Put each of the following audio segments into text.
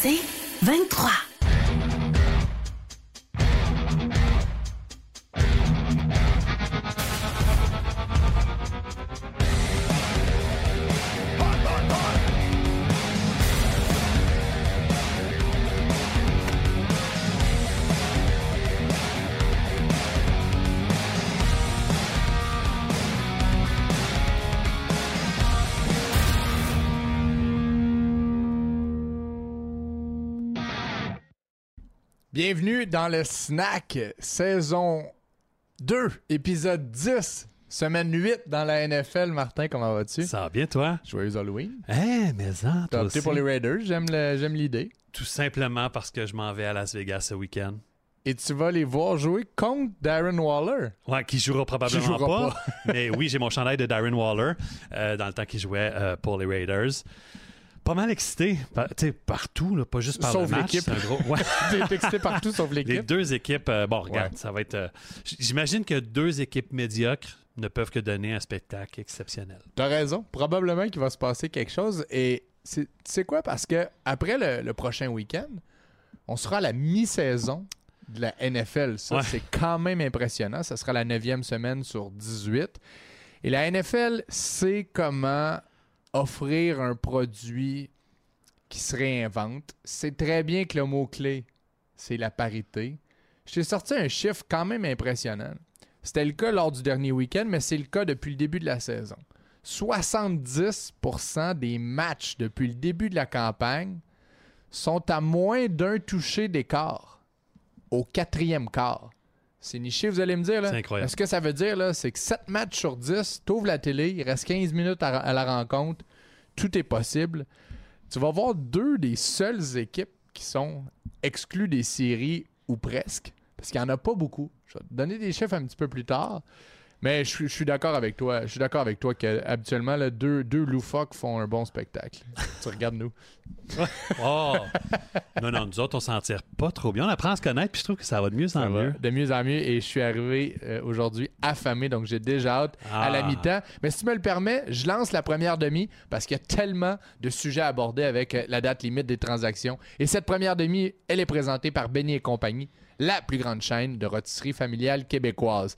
C'est 23. Bienvenue dans le Snack, saison 2, épisode 10, semaine 8 dans la NFL. Martin, comment vas-tu? Ça va bien, toi? Joyeux Halloween. Eh, mais ça, T'as opté pour les Raiders, j'aime le- j'aime l'idée. Tout simplement parce que je m'en vais à Las Vegas ce week-end. Et tu vas les voir jouer contre Darren Waller. Ouais, qui jouera probablement Qui jouera pas. mais oui, j'ai mon chandail de Darren Waller euh, dans le temps qu'il jouait euh, pour les Raiders. Pas mal excité, par- tu sais, partout, là, pas juste par Sauf le match. l'équipe. gros- Ouais. T'es excité partout sauf Les l'équipe. deux équipes, euh, bon, regarde, Ouais. ça va être. euh, J'imagine que deux équipes médiocres ne peuvent que donner un spectacle exceptionnel. T'as raison. Probablement qu'il va se passer quelque chose. Et c'est- tu sais quoi? Parce que après le, le prochain week-end, on sera à la mi-saison de la NFL. Ça, Ouais. c'est quand même impressionnant. Ça sera la neuvième semaine sur 18. Et la NFL sait comment offrir un produit qui se réinvente. C'est très bien que le mot-clé, c'est la parité. Je t'ai sorti un chiffre quand même impressionnant. C'était le cas lors du dernier week-end, mais c'est le cas depuis le début de la saison. 70% des matchs depuis le début de la campagne sont à moins d'un touché d'écart au quatrième quart. C'est niché, vous allez me dire. Là. C'est incroyable. Ce que ça veut dire, là, c'est que 7 matchs sur 10, t'ouvres la télé, il reste 15 minutes à, à la rencontre, tout est possible. Tu vas voir deux des seules équipes qui sont exclues des séries ou presque, parce qu'il n'y en a pas beaucoup. Je vais te donner des chiffres un petit peu plus tard. Mais je, suis- je suis d'accord avec toi. Je suis d'accord avec toi que habituellement là, deux, deux loufoques font un bon spectacle. tu regardes nous. Oh! non, non, nous autres, on s'en tire pas trop bien. On apprend à se connaître, puis je trouve que ça va de mieux en Ça va mieux. De mieux en mieux. Et je suis arrivé euh, aujourd'hui affamé, donc j'ai déjà hâte à la Ah. mi-temps. Mais si tu me le permets, je lance la première demi parce qu'il y a tellement de sujets à aborder avec euh, la date limite des transactions. Et cette première demi, elle est présentée par Benny et compagnie, la plus grande chaîne de rôtisserie familiale québécoise.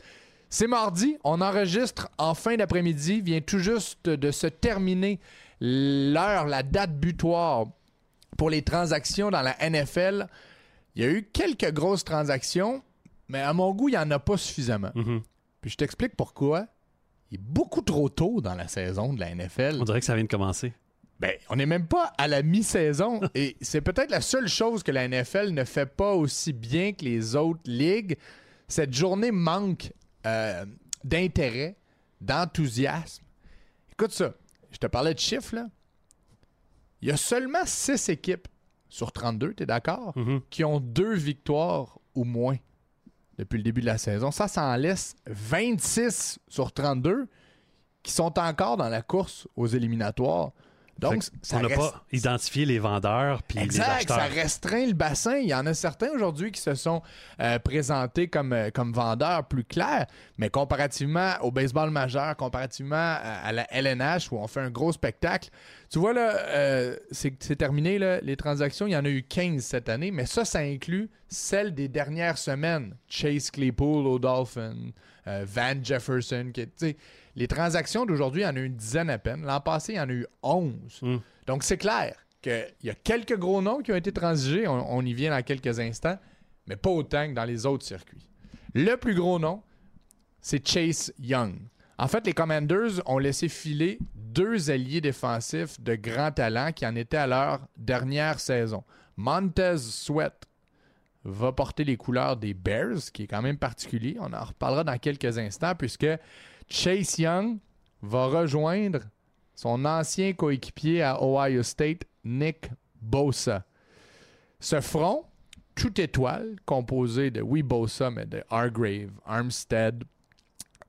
C'est mardi, on enregistre en fin d'après-midi, vient tout juste de se terminer l'heure, la date butoir pour les transactions dans la NFL. Il y a eu quelques grosses transactions, mais à mon goût, il n'y en a pas suffisamment. Mhm. Puis je t'explique pourquoi. Il est beaucoup trop tôt dans la saison de la NFL. On dirait que ça vient de commencer. Ben, on n'est même pas à la mi-saison et c'est peut-être la seule chose que la NFL ne fait pas aussi bien que les autres ligues. Cette journée manque euh, d'intérêt, d'enthousiasme. Écoute ça, je te parlais de chiffres là. Il y a seulement 6 équipes sur 32, tu es d'accord, Mhm. qui ont deux victoires ou moins depuis le début de la saison. Ça, ça en laisse 26 sur 32 qui sont encore dans la course aux éliminatoires. Donc, ça on n'a reste- pas identifié les vendeurs puis les Exact, ça acheteurs. restreint le bassin. Il y en a certains aujourd'hui qui se sont euh, présentés comme, euh, comme vendeurs plus clairs, mais comparativement au baseball majeur, comparativement à, à la LNH où on fait un gros spectacle, tu vois là, euh, c'est terminé là, les transactions, il y en a eu 15 cette année, mais ça, ça inclut celles des dernières semaines. Chase Claypool aux Dolphins, euh, Van Jefferson, qui, tu sais, les transactions d'aujourd'hui, il y en a eu une dizaine à peine. L'an passé, il y en a eu 11. Mm. Donc, c'est clair qu'il y a quelques gros noms qui ont été transigés. On, on y vient dans quelques instants, mais pas autant que dans les autres circuits. Le plus gros nom, c'est Chase Young. En fait, les Commanders ont laissé filer deux alliés défensifs de grand talent qui en étaient à leur dernière saison. Montez Sweat va porter les couleurs des Bears, ce qui est quand même particulier. On en reparlera dans quelques instants, puisque Chase Young va rejoindre son ancien coéquipier à Ohio State, Nick Bosa. Ce front, tout étoile, composé de, oui, Bosa, mais de Hargrave, Armstead,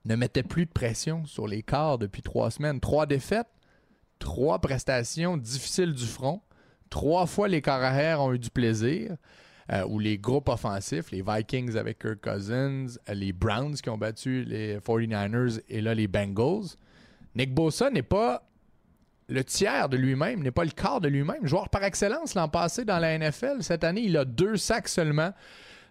ne mettait plus de pression sur les quarts depuis trois semaines. Trois défaites, trois prestations difficiles du front. Trois fois, les arrière ont eu du plaisir. Euh, ou les groupes offensifs, les Vikings avec Kirk Cousins, euh, les Browns qui ont battu les 49ers et là les Bengals. Nick Bosa n'est pas le tiers de lui-même, n'est pas le quart de lui-même. Joueur par excellence l'an passé dans la NFL. Cette année, il a deux sacs seulement.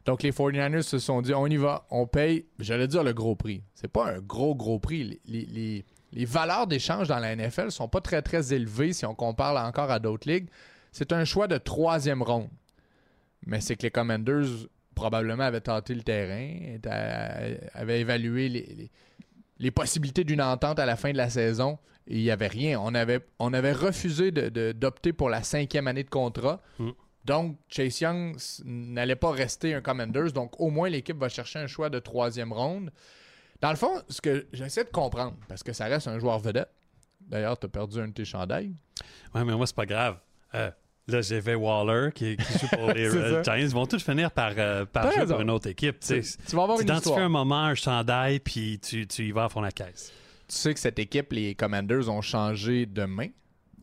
Donc, les 49ers se sont dit, on y va, on paye, j'allais dire le gros prix. C'est pas un gros, gros prix. Les, valeurs d'échange dans la NFL sont pas très, très élevées si on compare encore à d'autres ligues. C'est un choix de troisième ronde. Mais c'est que les Commanders, probablement, avaient tenté le terrain, étaient- avaient évalué les, les- les possibilités d'une entente à la fin de la saison. Et il n'y avait rien. On avait, on avait refusé de- de- d'opter pour la cinquième année de contrat. Mm. Donc, Chase Young n'allait pas rester un Commanders. Donc, au moins, l'équipe va chercher un choix de troisième ronde. Dans le fond, ce que j'essaie de comprendre, parce que ça reste un joueur vedette. D'ailleurs, tu as perdu un de tes chandails. Ouais, mais moi, c'est pas grave. Euh, là, j'avais Waller qui, qui joue pour les euh. Giants. Ils vont tous finir par, euh, par jouer raison. pour une autre équipe. Tu sais. Tu vas avoir Tu une identifies histoire. un moment, un chandail, puis tu, tu y vas à fond la caisse? Tu sais que cette équipe, les Commanders, ont changé de main.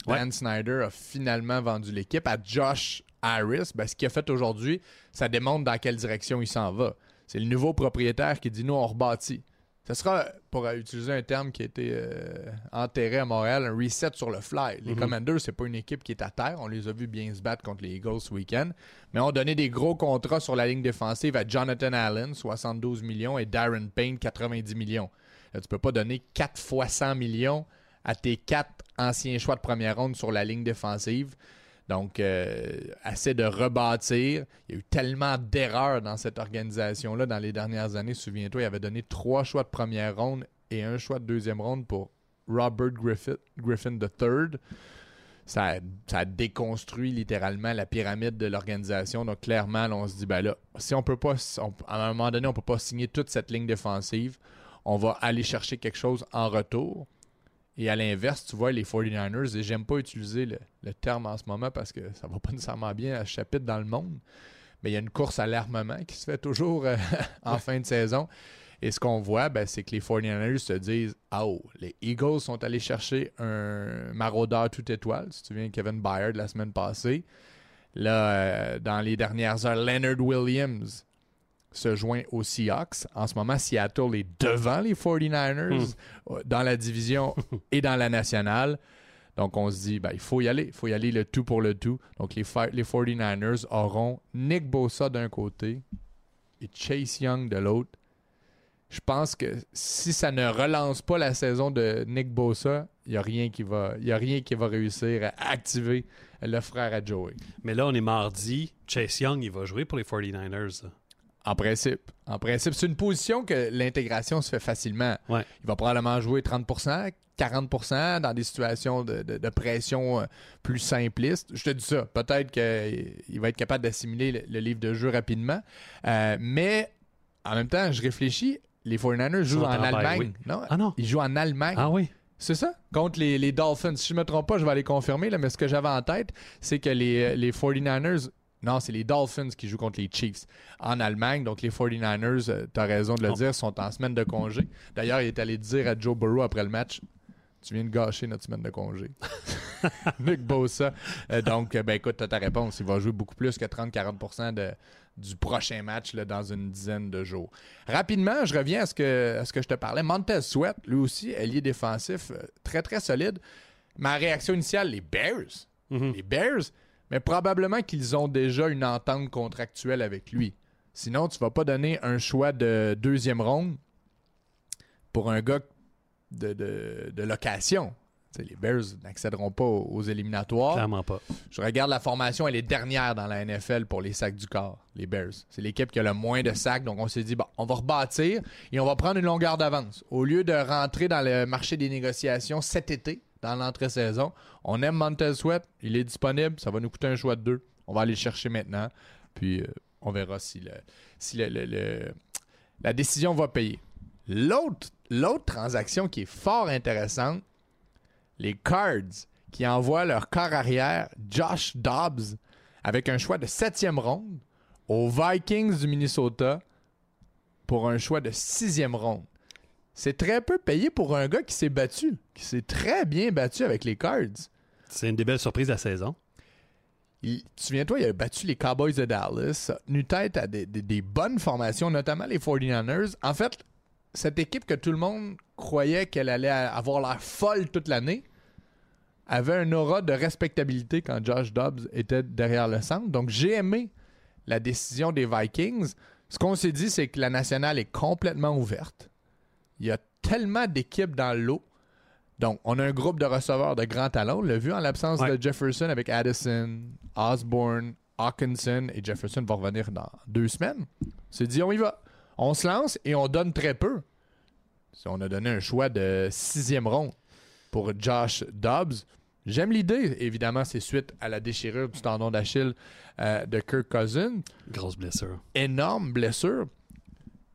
Ouais. Dan Snyder a finalement vendu l'équipe à Josh Harris. Ben, ce qu'il a fait aujourd'hui, ça démontre dans quelle direction il s'en va. C'est le nouveau propriétaire qui dit nous, on rebâtit. Ce sera, pour utiliser un terme qui a été euh, enterré à Montréal, un reset sur le fly. Les Mhm. Commanders, c'est pas une équipe qui est à terre. On les a vus bien se battre contre les Eagles ce week-end. Mais on donné des gros contrats sur la ligne défensive à Jonathan Allen, 72 millions, et Darren Payne, 90 millions. Là, tu peux pas donner 4 fois 100 millions à tes quatre anciens choix de première ronde sur la ligne défensive. Donc, euh, assez de rebâtir. Il y a eu tellement d'erreurs dans cette organisation-là dans les dernières années. Souviens-toi, il avait donné trois choix de première ronde et un choix de deuxième ronde pour Robert Griffith, Griffin III. Ça ça a déconstruit littéralement la pyramide de l'organisation. Donc, clairement, on se dit, ben là, si on peut pas, à un moment donné, on peut pas signer toute cette ligne défensive, on va aller chercher quelque chose en retour. Et à l'inverse, tu vois, les 49ers, et j'aime pas utiliser le, le terme en ce moment parce que ça va pas nécessairement bien à ce chapitre dans le monde, mais il y a une course à l'armement qui se fait toujours euh, en fin de saison. Et ce qu'on voit, ben, c'est que les 49ers se disent Ah oh, les Eagles sont allés chercher un maraudeur tout étoile. Si tu te souviens, Kevin Byard la semaine passée. Là, euh, dans les dernières heures, Leonard Williams se joint aux Seahawks. En ce moment, Seattle est devant les 49ers euh, dans la division et dans la nationale. Donc, on se dit, ben, il faut y aller. Il faut y aller le tout pour le tout. Donc, les, les 49ers auront Nick Bosa d'un côté et Chase Young de l'autre. Je pense que si ça ne relance pas la saison de Nick Bosa, il n'y a, rien qui va- y a rien qui va réussir à activer le frère à Joey. Mais là, on est mardi. Chase Young, il va jouer pour les 49ers. En principe. En principe, c'est une position que l'intégration se fait facilement. Ouais. Il va probablement jouer 30%, 40% dans des situations de, de- de pression euh, plus simplistes. Je te dis ça. Peut-être qu'il va être capable d'assimiler le, le livre de jeu rapidement. Euh, mais en même temps, je réfléchis. Les 49ers jouent en Allemagne. Non, Ah non. ils jouent en Allemagne. Ah oui. C'est ça? Contre les, les Dolphins. Si je ne me trompe pas, je vais aller confirmer, là, mais ce que j'avais en tête, c'est que les, les 49ers. Non, c'est les Dolphins qui jouent contre les Chiefs en Allemagne. Donc, les 49ers, tu as raison de le Oh. dire, sont en semaine de congé. D'ailleurs, il est allé dire à Joe Burrow après le match Tu viens de gâcher notre semaine de congé. Nick Bosa. Euh, donc, euh, ben écoute, tu ta réponse. Il va jouer beaucoup plus que 30-40% de- du prochain match là, dans une dizaine de jours. Rapidement, je reviens à ce que, à ce que je te parlais. Montez Sweat, lui aussi, allié défensif, euh, très très solide. Ma réaction initiale, les Bears. Mhm. Les Bears, mais probablement qu'ils ont déjà une entente contractuelle avec lui. Sinon, tu vas pas donner un choix de deuxième ronde pour un gars de, de- de location. Les Bears n'accéderont pas aux, aux éliminatoires. Clairement pas. Je regarde la formation, elle est dernière dans la NFL pour les sacs du corps, les Bears. C'est l'équipe qui a le moins de sacs, donc on s'est dit, bon, on va rebâtir et on va prendre une longueur d'avance. Au lieu de rentrer dans le marché des négociations cet été, dans l'entrée-saison, on aime Montez Sweat, il est disponible, ça va nous coûter un choix de deux. On va aller le chercher maintenant, puis euh, on verra si, le, si la décision va payer. L'autre, l'autre transaction qui est fort intéressante, les Cards qui envoient leur corps arrière, Josh Dobbs, avec un choix de septième ronde aux Vikings du Minnesota pour un choix de sixième ronde. C'est très peu payé pour un gars qui s'est battu, qui s'est très bien battu avec les Cards. C'est une des belles surprises de la saison. Il- tu souviens-toi, il a battu les Cowboys de Dallas, tenu tête à des, des- des bonnes formations, notamment les 49ers. En fait, cette équipe que tout le monde croyait qu'elle allait avoir l'air folle toute l'année avait un aura de respectabilité quand Josh Dobbs était derrière le centre. Donc, j'ai aimé la décision des Vikings. Ce qu'on s'est dit, c'est que la nationale est complètement ouverte. Il y a tellement d'équipes dans l'eau. Donc, on a un groupe de receveurs de grand talent. On l'a vu en l'absence Ouais. de Jefferson avec Addison, Osborne, Hawkinson et Jefferson va revenir dans deux semaines. On s'est dit, on y va. On se lance et on donne très peu. On a donné un choix de sixième ronde pour Josh Dobbs. J'aime l'idée. Évidemment, c'est suite à la déchirure du tendon d'Achille euh, de Kirk Cousins. Grosse blessure. Énorme blessure.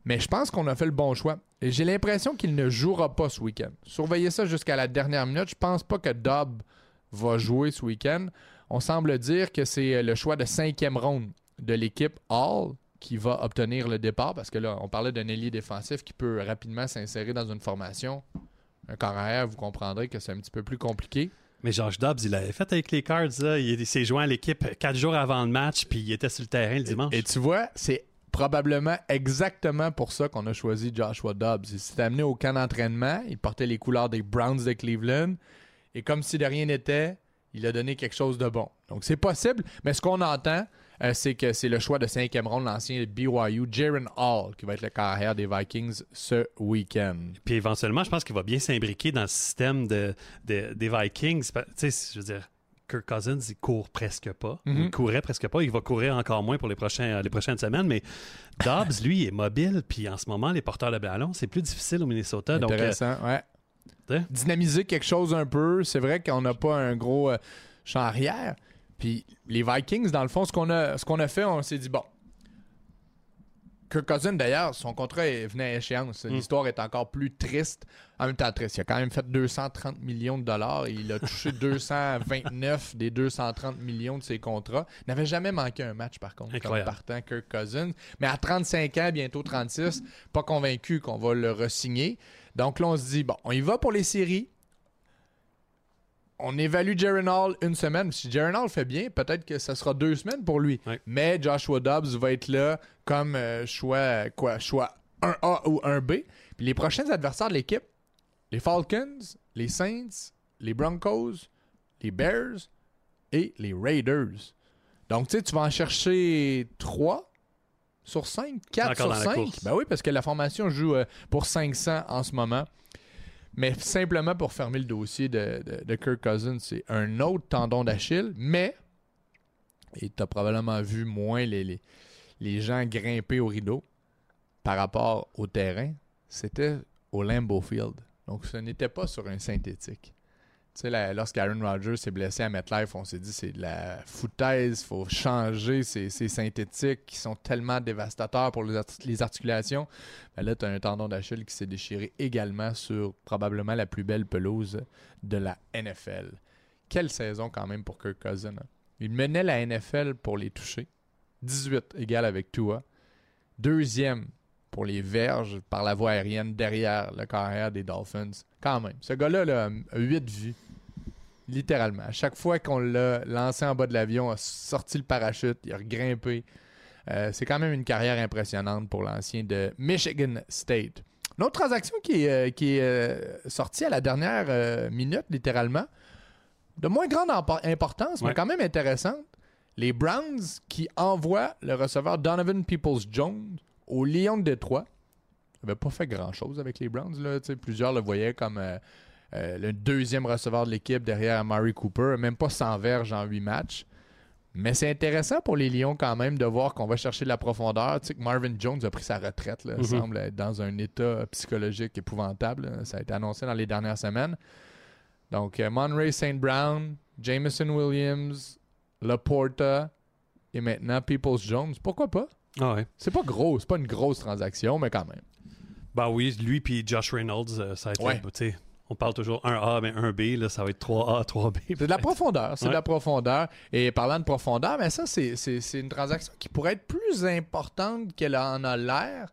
Mais je pense qu'on a fait le bon choix. J'ai l'impression qu'il ne jouera pas ce week-end. Surveillez ça jusqu'à la dernière minute. Je pense pas que Dobbs va jouer ce week-end. On semble dire que c'est le choix de cinquième ronde de l'équipe Hall qui va obtenir le départ parce que là, on parlait d'un ailier défensif qui peut rapidement s'insérer dans une formation. Un corps arrière, vous comprendrez que c'est un petit peu plus compliqué. Mais Josh Dobbs, il l'avait fait avec les Cards. Là. Il, il s'est joint à l'équipe quatre jours avant le match, puis il était sur le terrain le dimanche. Et tu vois, c'est probablement exactement pour ça qu'on a choisi Joshua Dobbs. Il s'est amené au camp d'entraînement, il portait les couleurs des Browns de Cleveland, et comme si de rien n'était, il a donné quelque chose de bon. Donc c'est possible, mais ce qu'on entend, euh, c'est que c'est le choix de cinquième ronde, l'ancien BYU, Jaron Hall, qui va être le carrière des Vikings ce week-end. Puis éventuellement, je pense qu'il va bien s'imbriquer dans le système de, de- des Vikings. Je veux dire, Kirk Cousins, il court presque pas. Mhm. Il courait presque pas. Il va courir encore moins pour les, prochains, les prochaines semaines. Mais Dobbs, lui, est mobile. Puis en ce moment, les porteurs de ballon, c'est plus difficile au Minnesota. Donc, euh, Intéressant, ouais. hein? Dynamiser quelque chose un peu. C'est vrai qu'on n'a pas un gros euh, champ arrière. Puis les Vikings, dans le fond, ce qu'on a, ce qu'on a fait, on s'est dit, bon, Kirk Cousins, d'ailleurs, son contrat est- venait à échéance. L'histoire est encore plus triste. En même temps, triste. Il a quand même fait 230 millions de dollars et il a touché 229 des 230 millions de ses contrats. Il n'avait jamais manqué un match, par contre, Incroyable. comme partant Kirk Cousins. Mais à 35 ans, bientôt 36, pas convaincu qu'on va le re-signer. Donc là, on se dit, bon, on y va pour les séries. On évalue Jaron Hall une semaine. Si Jaron Hall fait bien, peut-être que ça sera deux semaines pour lui. Ouais. Mais Joshua Dobbs va être là comme euh, choix, quoi, choix 1A ou 1B. Puis les prochains adversaires de l'équipe, les Falcons, les Saints, les Broncos, les Bears et les Raiders. Donc, tu sais, tu vas en chercher 3 sur 5, 4 Encore sur dans la 5. course. Ben oui, parce que la formation joue euh, pour 500 en ce moment. Mais simplement pour fermer le dossier de, de- Kirk Cousins, c'est un autre tendon d'Achille, mais, et tu as probablement vu moins les, les, les gens grimper au rideau par rapport au terrain, c'était au Lambeau Field. Donc ce n'était pas sur un synthétique. Tu sais, lorsqu'Aaron Rodgers s'est blessé à MetLife, on s'est dit c'est de la foutaise, il faut changer ces, synthétiques qui sont tellement dévastateurs pour les, art- les articulations. Ben là, tu as un tendon d'Achille qui s'est déchiré également sur probablement la plus belle pelouse de la NFL. Quelle saison quand même pour Kirk Cousin. hein. Il menait la NFL pour les toucher. 18 égal avec Tua. Deuxième pour les verges par la voie aérienne derrière le carrière des Dolphins. Quand même. Ce gars-là là, a 8 vues. Littéralement. À chaque fois qu'on l'a lancé en bas de l'avion, a sorti le parachute, il a grimpé. Euh, c'est quand même une carrière impressionnante pour l'ancien de Michigan State. Une autre transaction qui est, euh, qui est euh, sortie à la dernière minute, littéralement, de moins grande importance, mais quand même intéressante. Les Browns qui envoient le receveur Donovan Peoples-Jones au Lion de Détroit. Il n'avait pas fait grand-chose avec les Browns. Là, plusieurs le voyaient comme euh, euh, le deuxième receveur de l'équipe derrière Amari Cooper, même pas 100 verges en 8 matchs. Mais c'est intéressant pour les Lions quand même de voir qu'on va chercher de la profondeur. Tu sais que Marvin Jones a pris sa retraite. Là, Mhm. semble être dans un état psychologique épouvantable. là. Ça a été annoncé dans les dernières semaines. Donc, euh, Monray St. Brown, Jameson Williams, Laporta et maintenant Peoples Jones. Pourquoi pas? Ah ouais. C'est pas gros, c'est pas une grosse transaction, mais quand même. Ben oui, lui puis Josh Reynolds, euh, ça a été. Ouais. tu sais, on parle toujours 1A, mais 1B, là, ça va être 3A, 3B. C'est de la profondeur, c'est de la profondeur. Et parlant de profondeur, mais ça, c'est, c'est- c'est une transaction qui pourrait être plus importante qu'elle en a l'air.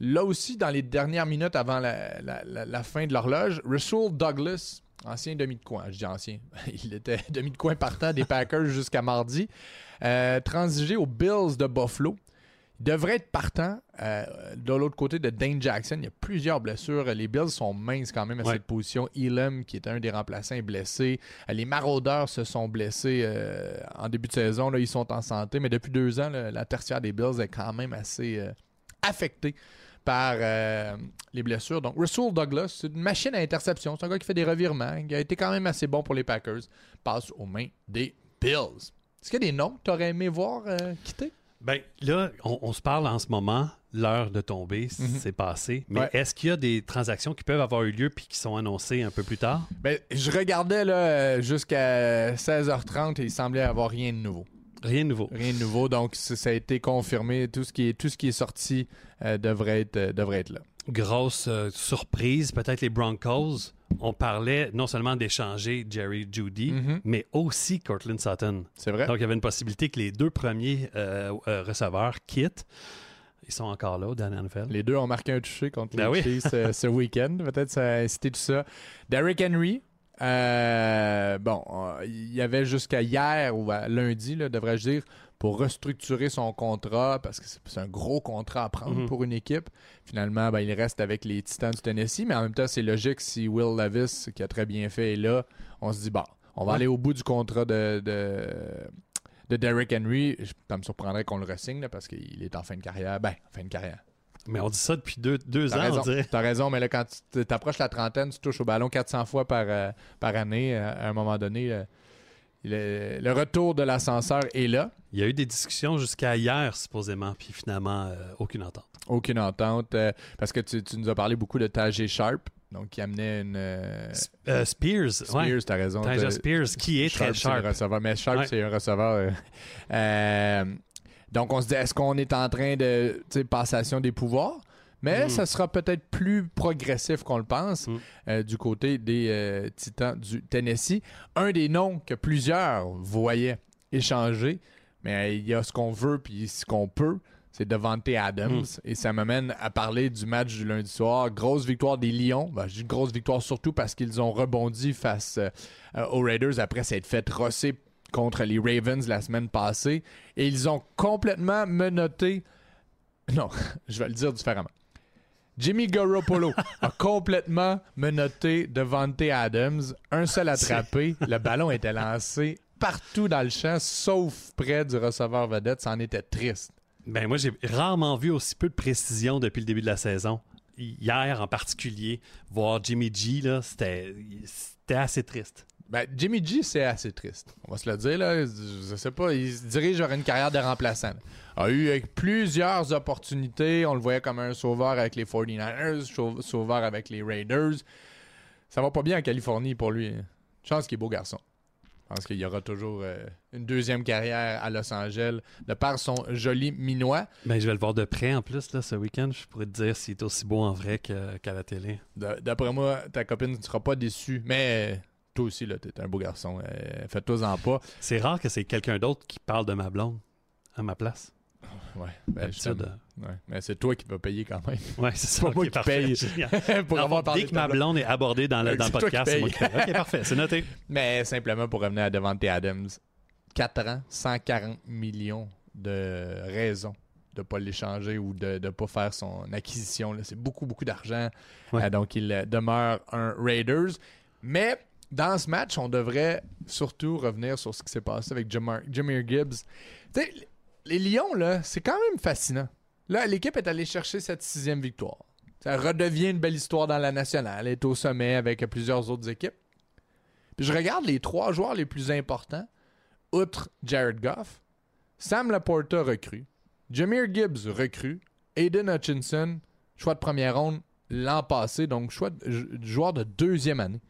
Là aussi, dans les dernières minutes avant la, la- la- la fin de l'horloge, Russell Douglas, ancien demi de coin, je dis ancien, il était demi de coin partant des Packers jusqu'à mardi, euh, transigé aux Bills de Buffalo. Il devrait être partant. Euh, de l'autre côté de Dane Jackson, il y a plusieurs blessures. Les Bills sont minces quand même à Ouais. cette position. Elam, qui est un des remplaçants, est blessé. Euh, Les Maraudeurs se sont blessés euh, en début de saison. Là, ils sont en santé, mais depuis deux ans, là, la tertiaire des Bills est quand même assez euh, affectée par euh, les blessures. Donc, Russell Douglas, c'est une machine à interception. C'est un gars qui fait des revirements. Il a été quand même assez bon pour les Packers. Passe aux mains des Bills. Est-ce qu'il y a des noms que tu aurais aimé voir euh, quitter? Ben là, on, on se parle en ce moment, l'heure de tomber, Mhm. c'est passé. Mais Ouais. est-ce qu'il y a des transactions qui peuvent avoir eu lieu puis qui sont annoncées un peu plus tard? Ben, je regardais là, jusqu'à 16h30 et il semblait avoir rien de nouveau. Rien de nouveau. Rien de nouveau. Donc, ça ça a été confirmé. Tout ce qui est, tout ce qui est sorti euh, devrait, être, euh, devrait être là. Grosse euh, surprise, peut-être les Broncos. On parlait non seulement d'échanger Jerry Judy, Mhm. mais aussi Cortland Sutton. C'est vrai? Donc, il y avait une possibilité que les deux premiers euh, euh, receveurs quittent. Ils sont encore là dernier NFL. Les deux ont marqué un touché contre Ben les oui. Chiefs ce week-end. Peut-être ça a incité tout ça. Derrick Henry. euh, bon, euh, il y avait jusqu'à hier ou à lundi, devrais-je dire, pour restructurer son contrat parce que c'est un gros contrat à prendre Mhm. pour une équipe. Finalement, ben, il reste avec les Titans du Tennessee, mais en même temps, c'est logique si Will Levis, qui a très bien fait, est là, on se dit, bon, on va Ouais. aller au bout du contrat de, de, de Derrick Henry. Ça me surprendrait qu'on le ressigne parce qu'il est en fin de carrière. Ben, en fin de carrière. Mais on dit ça depuis deux, deux T'as ans, raison, t'as raison, mais là, quand tu t'approches la trentaine, tu touches au ballon 400 fois par, euh, par année. euh, à un moment donné, euh, le, le retour de l'ascenseur est là. Il y a eu des discussions jusqu'à hier, supposément, puis finalement, euh, aucune entente. Aucune entente. euh, parce que tu, tu nous as parlé beaucoup de Tajay Sharp, donc qui amenait une. euh, Euh, Spears, Spears, ouais. t'as raison. T'as- Spears, qui est très c'est sharp. un receveur, mais Sharp, Ouais. c'est un receveur. donc, on se dit, est-ce qu'on est en train de, tu sais, passation des pouvoirs? Mais Mm. ça sera peut-être plus progressif qu'on le pense Mm. euh, du côté des euh, Titans du Tennessee. Un des noms que plusieurs voyaient échanger, mais euh, il y a ce qu'on veut puis ce qu'on peut, c'est Devante Adams. Mm. Et ça m'amène à parler du match du lundi soir. Grosse victoire des Lions. Ben, je dis grosse victoire surtout parce qu'ils ont rebondi face aux Raiders après s'être fait rosser contre les Ravens la semaine passée. Et ils ont complètement menotté. Non, je vais le dire différemment. Jimmy Garoppolo a complètement menotté Devante Adams. Un seul attrapé. Le ballon était lancé partout dans le champ, sauf près du receveur vedette. Ça en était triste. Ben moi, j'ai rarement vu aussi peu de précision depuis le début de la saison. Hier, en particulier, voir Jimmy G, c'était assez triste. Ben, Jimmy G, c'est assez triste. On va se le dire, là. Je sais pas, il se dirige vers une carrière de remplaçant. là. A eu euh, plusieurs opportunités. On le voyait comme un sauveur avec les 49ers, sau- sauveur avec les Raiders. Ça va pas bien en Californie pour lui. hein. Chance qu'il est beau garçon. Je pense qu'il y aura toujours euh, une deuxième carrière à Los Angeles de par son joli minois. Ben, je vais le voir de près en plus là, ce week-end. Je pourrais te dire s'il est aussi beau en vrai qu'à la télé. D'après moi, ta copine ne sera pas déçue. Mais euh, toi aussi, là, t'es un beau garçon. Euh, Fais-toi-en pas. C'est rare que c'est quelqu'un d'autre qui parle de ma blonde à ma place. Ouais, ben, je. Ouais, mais c'est toi qui vas payer quand même. Ouais, c'est pas moi qui parfait. paye. Pour avoir parlé dès que ma blonde. est abordée dans le, dans le podcast, c'est moi paye. qui paye. Ok, parfait, c'est noté. Mais simplement pour revenir à Devante Adams, 4 ans, 140 millions de raisons de ne pas l'échanger ou de ne pas faire son acquisition. C'est beaucoup, beaucoup d'argent. Ouais. Euh, donc, il euh, demeure un Raiders. Mais dans ce match, on devrait surtout revenir sur ce qui s'est passé avec Jameer Gibbs. Les Lions, là, c'est quand même fascinant. Là, l'équipe est allée chercher cette sixième victoire. Ça redevient une belle histoire dans la nationale. Elle est au sommet avec plusieurs autres équipes. Puis je regarde les trois joueurs les plus importants, outre Jared Goff, Sam Laporta recrue, Jameer Gibbs recrue, Aiden Hutchinson, choix de première ronde l'an passé, donc choix de, jou- joueur de deuxième année.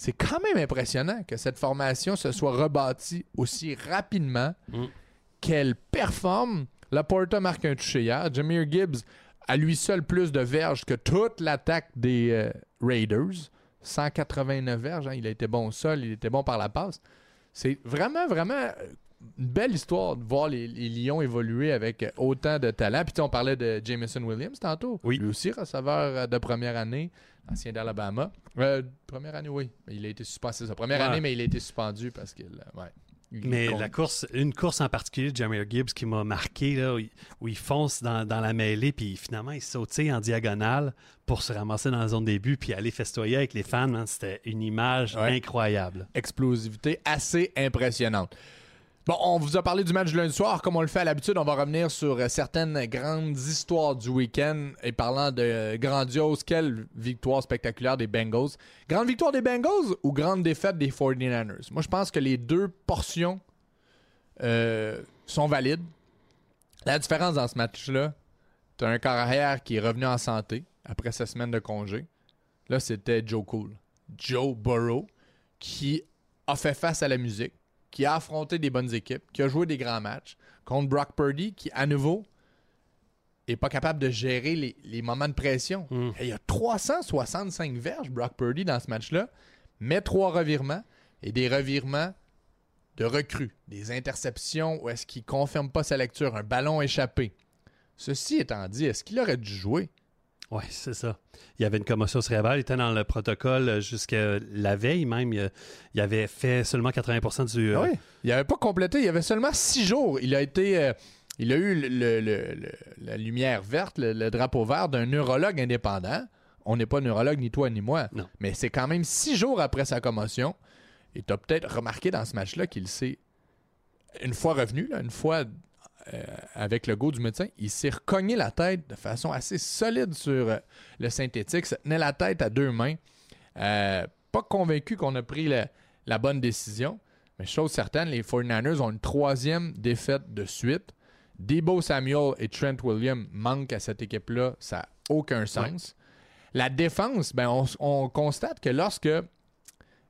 C'est quand même impressionnant que cette formation se soit rebâtie aussi rapidement, Mm. qu'elle performe. Laporta marque un touché hier. Jameer Gibbs a lui seul plus de verges que toute l'attaque des euh, Raiders. 189 verges. hein. Il a été bon au sol, il était bon par la passe. C'est vraiment, vraiment une belle histoire de voir les, les Lions évoluer avec autant de talent. Puis on parlait de Jameson Williams tantôt. Oui. Lui aussi, receveur euh, de première année, ancien d'Alabama. Euh, première année, oui. Il a été suspendu. C'est sa première Ouais. année, mais il a été suspendu parce qu'il. euh, ouais. Mais la course, une course en particulier de Jamir Gibbs qui m'a marqué, là, où, il, fonce dans, la mêlée, puis finalement il saute en diagonale pour se ramasser dans la zone début, puis aller festoyer avec les fans. Hein, c'était une image incroyable. Explosivité assez impressionnante. Bon, on vous a parlé du match de lundi soir. Comme on le fait à l'habitude, on va revenir sur euh, certaines grandes histoires du week-end. Et parlant de euh, grandiose, quelle victoire spectaculaire des Bengals. Grande victoire des Bengals ou grande défaite des 49ers? Moi, je pense que les deux portions euh, sont valides. La différence dans ce match-là, tu as un carrière qui est revenu en santé après sa semaine de congé. Là, c'était Joe Cool. Joe Burrow, qui a fait face à la musique qui a affronté des bonnes équipes, qui a joué des grands matchs, contre Brock Purdy, qui, à nouveau, est pas capable de gérer les, moments de pression. Hmm. il y a 365 verges, Brock Purdy, dans ce match-là, mais trois revirements et des revirements de recrues, des interceptions où est-ce qu'il confirme pas sa lecture, un ballon échappé. Ceci étant dit, est-ce qu'il aurait dû jouer? Oui, c'est ça. Il y avait une commotion cérébrale. Il était dans le protocole jusqu'à la veille même. Il, avait fait seulement 80% du. Ah oui. Il n'avait pas complété. Il y avait seulement six jours. Il a été. Euh, il a eu la lumière verte, le, drapeau vert d'un neurologue indépendant. On n'est pas neurologue, ni toi ni moi. Non. Mais c'est quand même six jours après sa commotion. Et tu as peut-être remarqué dans ce match-là qu'il s'est, une fois revenu, une fois euh, avec le go du médecin, il s'est recogné la tête de façon assez solide sur euh, le synthétique, se tenait la tête à deux mains. Euh, pas convaincu qu'on a pris la, bonne décision, mais chose certaine, les 49ers ont une troisième défaite de suite. Debo Samuel et Trent Williams manquent à cette équipe-là, ça n'a aucun sens. La défense, ben on, on, constate que lorsque,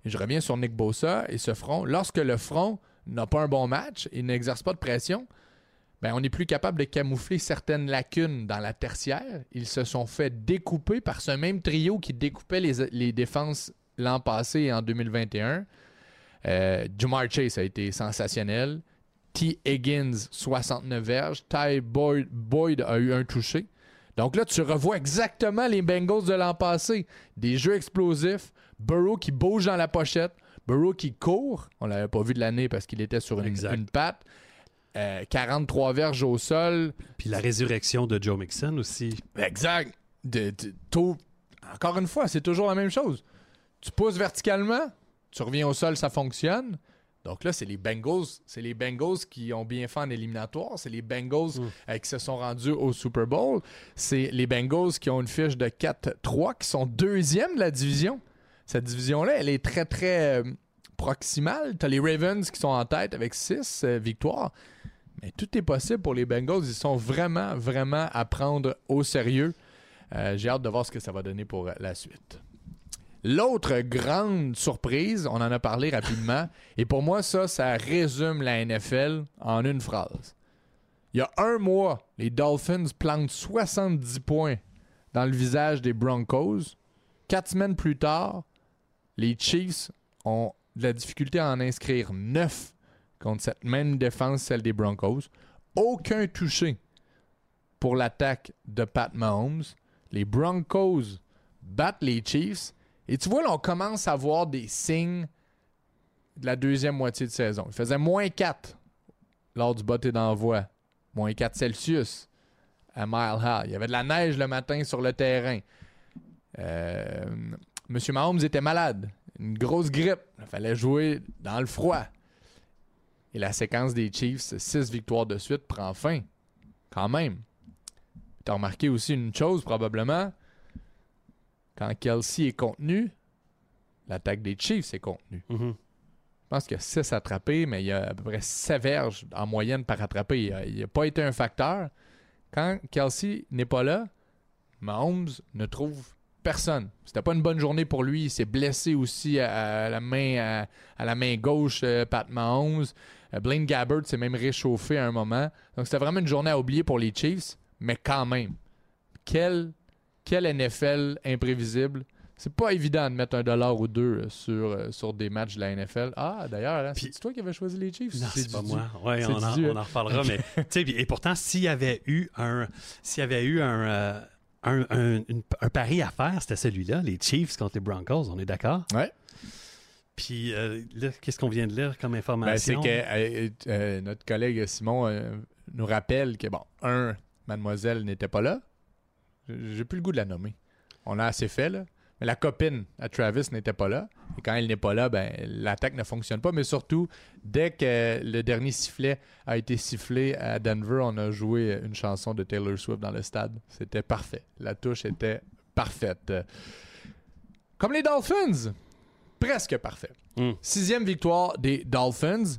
je reviens sur Nick Bosa et ce front, lorsque le front n'a pas un bon match et n'exerce pas de pression, ben, on n'est plus capable de camoufler certaines lacunes dans la tertiaire. Ils se sont fait découper par ce même trio qui découpait les, défenses l'an passé et en 2021. Euh, Jamar Chase a été sensationnel. T. Higgins, 69 verges. Ty Boyd, Boyd a eu un touché. Donc là, tu revois exactement les Bengals de l'an passé. Des jeux explosifs. Burrow qui bouge dans la pochette. Burrow qui court. On l'avait pas vu de l'année parce qu'il était sur une, une patte. 43 euh, verges au sol. Puis la résurrection de Joe Mixon aussi. Exact. De, Encore une fois, c'est toujours la même chose. Tu pousses verticalement, tu reviens au sol, ça fonctionne. Donc là, c'est les Bengals. C'est les Bengals qui ont bien fait en éliminatoire. C'est les Bengals mm. euh, qui se sont rendus au Super Bowl. C'est les Bengals qui ont une fiche de 4-3, qui sont deuxième de la division. Cette division-là, elle est très, très euh, proximale. Tu as les Ravens qui sont en tête avec 6 victoires. Mais tout est possible pour les Bengals. Ils sont vraiment, vraiment à prendre au sérieux. Euh, j'ai hâte de voir ce que ça va donner pour la suite. L'autre grande surprise, on en a parlé rapidement, et pour moi, ça, ça résume la NFL en une phrase. Il y a un mois, les Dolphins plantent 70 points dans le visage des Broncos. Quatre semaines plus tard, les Chiefs ont de la difficulté à en inscrire 9 contre cette même défense, celle des Broncos. Aucun touché pour l'attaque de Pat Mahomes. Les Broncos battent les Chiefs. Et tu vois, là, on commence à voir des signes de la deuxième moitié de saison. Il faisait moins 4 lors du botté d'envoi. Moins 4 Celsius à Mile High. Il y avait de la neige le matin sur le terrain. Euh, Monsieur Mahomes était malade. Une grosse grippe. Il fallait jouer dans le froid. Et la séquence des Chiefs, six victoires de suite, prend fin. Quand même. Tu as remarqué aussi une chose, probablement. Quand Kelsey est contenu, l'attaque des Chiefs est contenue. Mm-hmm. Je pense qu'il y a 6 attrapés, mais il y a à peu près 7 verges en moyenne par attrapé. Il n'a pas été un facteur. Quand Kelsey n'est pas là, Mahomes ne trouve personne. C'était pas une bonne journée pour lui. Il s'est blessé aussi à, la main à, la main gauche, euh, Pat Mahomes. Euh, Blaine Gabbert s'est même réchauffé à un moment. Donc c'était vraiment une journée à oublier pour les Chiefs, mais quand même. Quel, quel NFL imprévisible. C'est pas évident de mettre un dollar ou deux euh, sur, euh, sur des matchs de la NFL. Ah, d'ailleurs, hein, c'est toi qui avais choisi les Chiefs? Non, c'est pas moi. Ouais, on, en, on, en, reparlera. mais, et pourtant, s'il y avait eu un, s'il y avait eu un, un, un, pari à faire, c'était celui-là, les Chiefs contre les Broncos, on est d'accord? Ouais. Puis euh, là, qu'est-ce qu'on vient de lire comme Ben, information? c'est que euh, euh, notre collègue Simon nous rappelle que, bon, un, mademoiselle n'était pas là. J'ai plus le goût de la nommer. On a assez fait, là. Mais la copine à Travis n'était pas là. Et quand elle n'est pas là, ben, l'attaque ne fonctionne pas. Mais surtout, dès que le dernier sifflet a été sifflé à Denver, on a joué une chanson de Taylor Swift dans le stade. C'était parfait. La touche était parfaite. Comme les Dolphins, presque parfait. Hmm. Sixième victoire des Dolphins.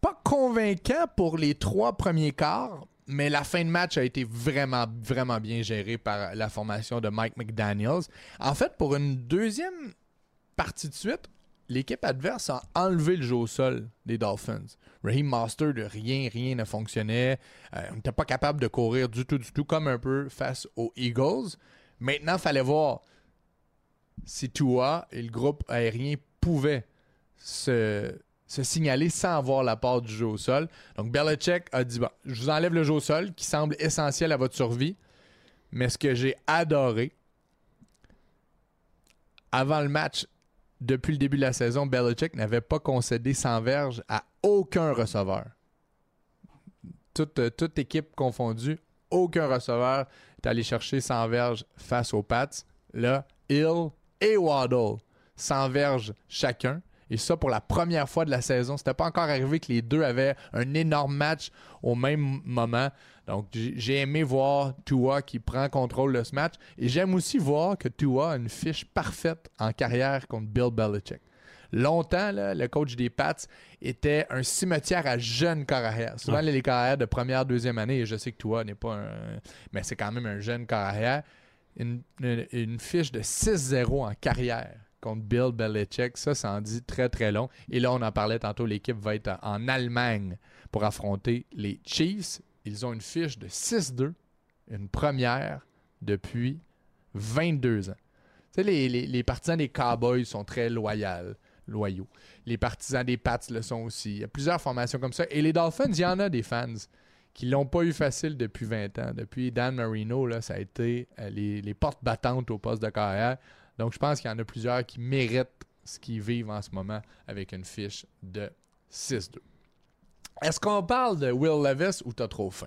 Pas convaincant pour les trois premiers quarts, mais la fin de match a été vraiment, vraiment bien gérée par la formation de Mike McDaniels. En fait, pour une deuxième partie de suite, l'équipe adverse a enlevé le jeu au sol des Dolphins. Raheem Master, de rien, rien ne fonctionnait. Euh, on n'était pas capable de courir du tout, du tout, comme un peu face aux Eagles. Maintenant, il fallait voir si Tua et le groupe aérien pouvaient se, signaler sans avoir la part du jeu au sol. Donc Belichick a dit je vous enlève le jeu au sol qui semble essentiel à votre survie, mais ce que j'ai adoré avant le match, depuis le début de la saison, Belichick n'avait pas concédé 100 verges à aucun receveur. Toute, euh, équipe confondue, aucun receveur est allé chercher 100 verges face aux Pats. Là, Hill et Waddle, 100 verges chacun. Et ça, pour la première fois de la saison, c'était pas encore arrivé que les deux avaient un énorme match au même moment. Donc, j'ai aimé voir Tua qui prend contrôle de ce match. Et j'aime aussi voir que Tua a une fiche parfaite en carrière contre Bill Belichick. Longtemps, là, le coach des Pats était un cimetière à jeunes corps arrière. Souvent, Ah. les corps arrière de première, deuxième année, et je sais que Tua n'est pas un. Mais c'est quand même un jeune corps arrière. Une, fiche de 6-0 en carrière contre Bill Belichick, ça, ça en dit très, très long. Et là, on en parlait tantôt, l'équipe va être en Allemagne pour affronter les Chiefs. Ils ont une fiche de 6-2, une première depuis 22 ans. Tu sais, les, les- les partisans des Cowboys sont très loyaux, loyaux. Les partisans des Pats le sont aussi. Il y a plusieurs formations comme ça. Et les Dolphins, il y en a des fans qui l'ont pas eu facile depuis 20 ans. Depuis Dan Marino, là, ça a été euh, les, les portes battantes au poste de carrière. Donc, je pense qu'il y en a plusieurs qui méritent ce qu'ils vivent en ce moment avec une fiche de 6-2. Est-ce qu'on parle de Will Levis ou t'as trop faim?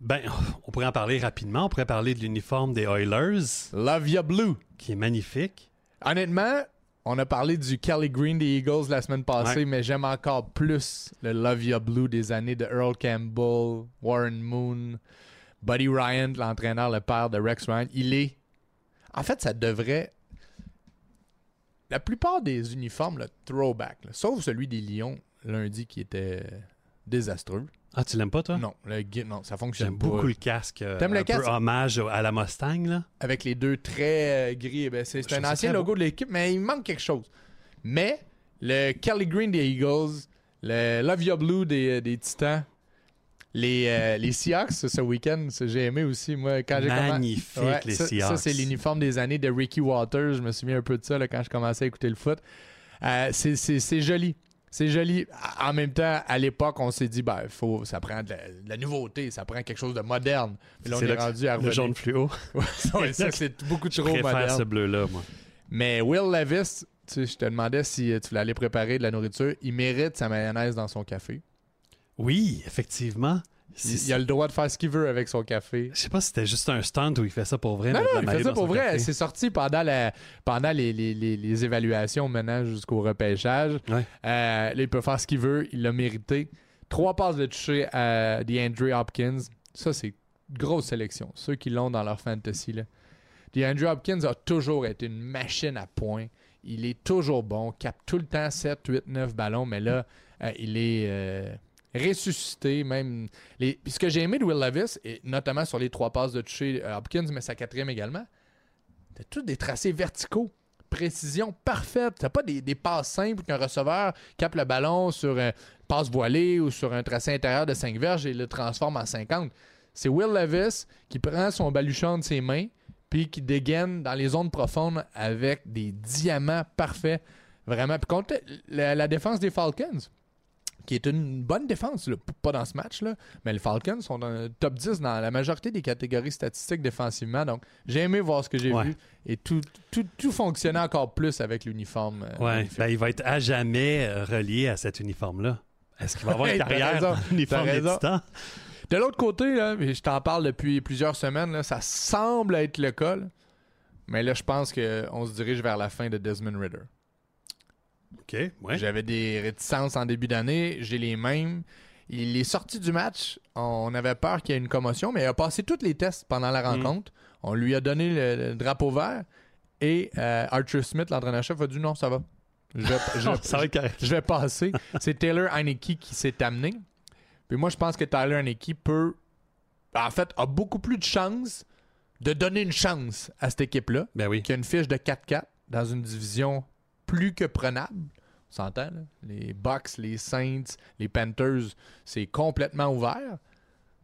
Ben, on pourrait en parler rapidement. On pourrait parler de l'uniforme des Oilers, Love ya blue. qui est magnifique. Honnêtement, on a parlé du Kelly Green des Eagles la semaine passée, Ouais. mais j'aime encore plus le Love Ya Blue des années de Earl Campbell, Warren Moon, Buddy Ryan, l'entraîneur, le père de Rex Ryan. Il est. En fait, ça devrait. La plupart des uniformes, le throwback, là, sauf celui des Lions lundi qui était désastreux. Ah, tu l'aimes pas, toi? Non, le non, ça fonctionne J'aime pas. beaucoup le casque. euh, T'aimes le un peu hommage à la Mustang, là? avec les deux traits euh, gris. Ben, c'est c'est Je un trouve ça ancien très logo de l'équipe, mais il manque quelque chose. Mais le Kelly Green des Eagles, le Love Your Blue des, des Titans, les, euh, les Seahawks ce week-end, ça, j'ai aimé aussi. Moi, quand j'ai commen- Magnifique, Ouais, les ça, Seahawks. ça, c'est l'uniforme des années de Ricky Waters. Je me souviens un peu de ça là, quand je commençais à écouter le foot. Euh, c'est- c'est c'est joli. C'est joli. En même temps, à l'époque, on s'est dit, ben, faut, ça prend de la, de la nouveauté, ça prend quelque chose de moderne. Mais là, on est rendu à Le jaune fluo. Ouais, ça, c'est beaucoup Je trop préfère moderne. ce bleu-là, moi. Mais Will Levis, tu sais, je te demandais si euh, tu voulais aller préparer de la nourriture. Il mérite sa mayonnaise dans son café. Oui, effectivement. Il, il a le droit de faire ce qu'il veut avec son café. Je sais pas si c'était juste un stunt ou il fait ça pour vrai. Non, non, il fait ça pour vrai. C'est sorti pendant, la, pendant les, les- les- les évaluations menant jusqu'au repêchage. Ouais. Euh, là, il peut faire ce qu'il veut. Il l'a mérité. Trois passes de toucher à DeAndre Hopkins. Ça, c'est une grosse sélection. Ceux qui l'ont dans leur fantasy. Là. DeAndre Hopkins a toujours été une machine à points. Il est toujours bon. Capte tout le temps 7, 8, 9 ballons. Mais là, euh, il est euh, ressuscité. Même. Puis ce que j'ai aimé de Will Levis, et notamment sur les trois passes de toucher euh, Hopkins, mais sa quatrième également, c'était tous des tracés verticaux. Précision parfaite. T'as pas des, des passes simples qu'un receveur capte le ballon sur un passe voilée ou sur un tracé intérieur de 5 verges et le transforme en 50. C'est Will Levis qui prend son baluchon de ses mains puis qui dégaine dans les zones profondes avec des diamants parfaits. Vraiment. Puis contre la, la défense des Falcons, qui est une bonne défense, là, pas dans ce match, là, mais les Falcons sont dans le top 10 dans la majorité des catégories statistiques défensivement. Donc, j'ai aimé voir ce que j'ai Ouais. vu et tout, tout, tout fonctionnait encore plus avec l'uniforme. euh, Ouais, ben, il va être à jamais euh, relié à cet uniforme-là. Est-ce qu'il va avoir une carrière dans l'uniforme? De l'autre côté, là, je t'en parle depuis plusieurs semaines, là, ça semble être le cas. là. Mais là, je pense qu'on se dirige vers la fin de Desmond Ritter. OK, ouais. J'avais des réticences en début d'année, j'ai les mêmes. Il est sorti du match, on avait peur qu'il y ait une commotion, mais il a passé tous les tests pendant la Mm. rencontre. On lui a donné le, le drapeau vert et euh, Archer Smith, l'entraîneur-chef, a dit non, ça va. Je vais, je correct. je vais passer. C'est Taylor Heineke qui s'est amené. Puis moi, je pense que Tyler Heineke peut, en fait, a beaucoup plus de chances de donner une chance à cette équipe-là, Ben oui. qui a une fiche de 4-4 dans une division plus que prenable. On s'entend, là? Les Bucks, les Saints, les Panthers, c'est complètement ouvert.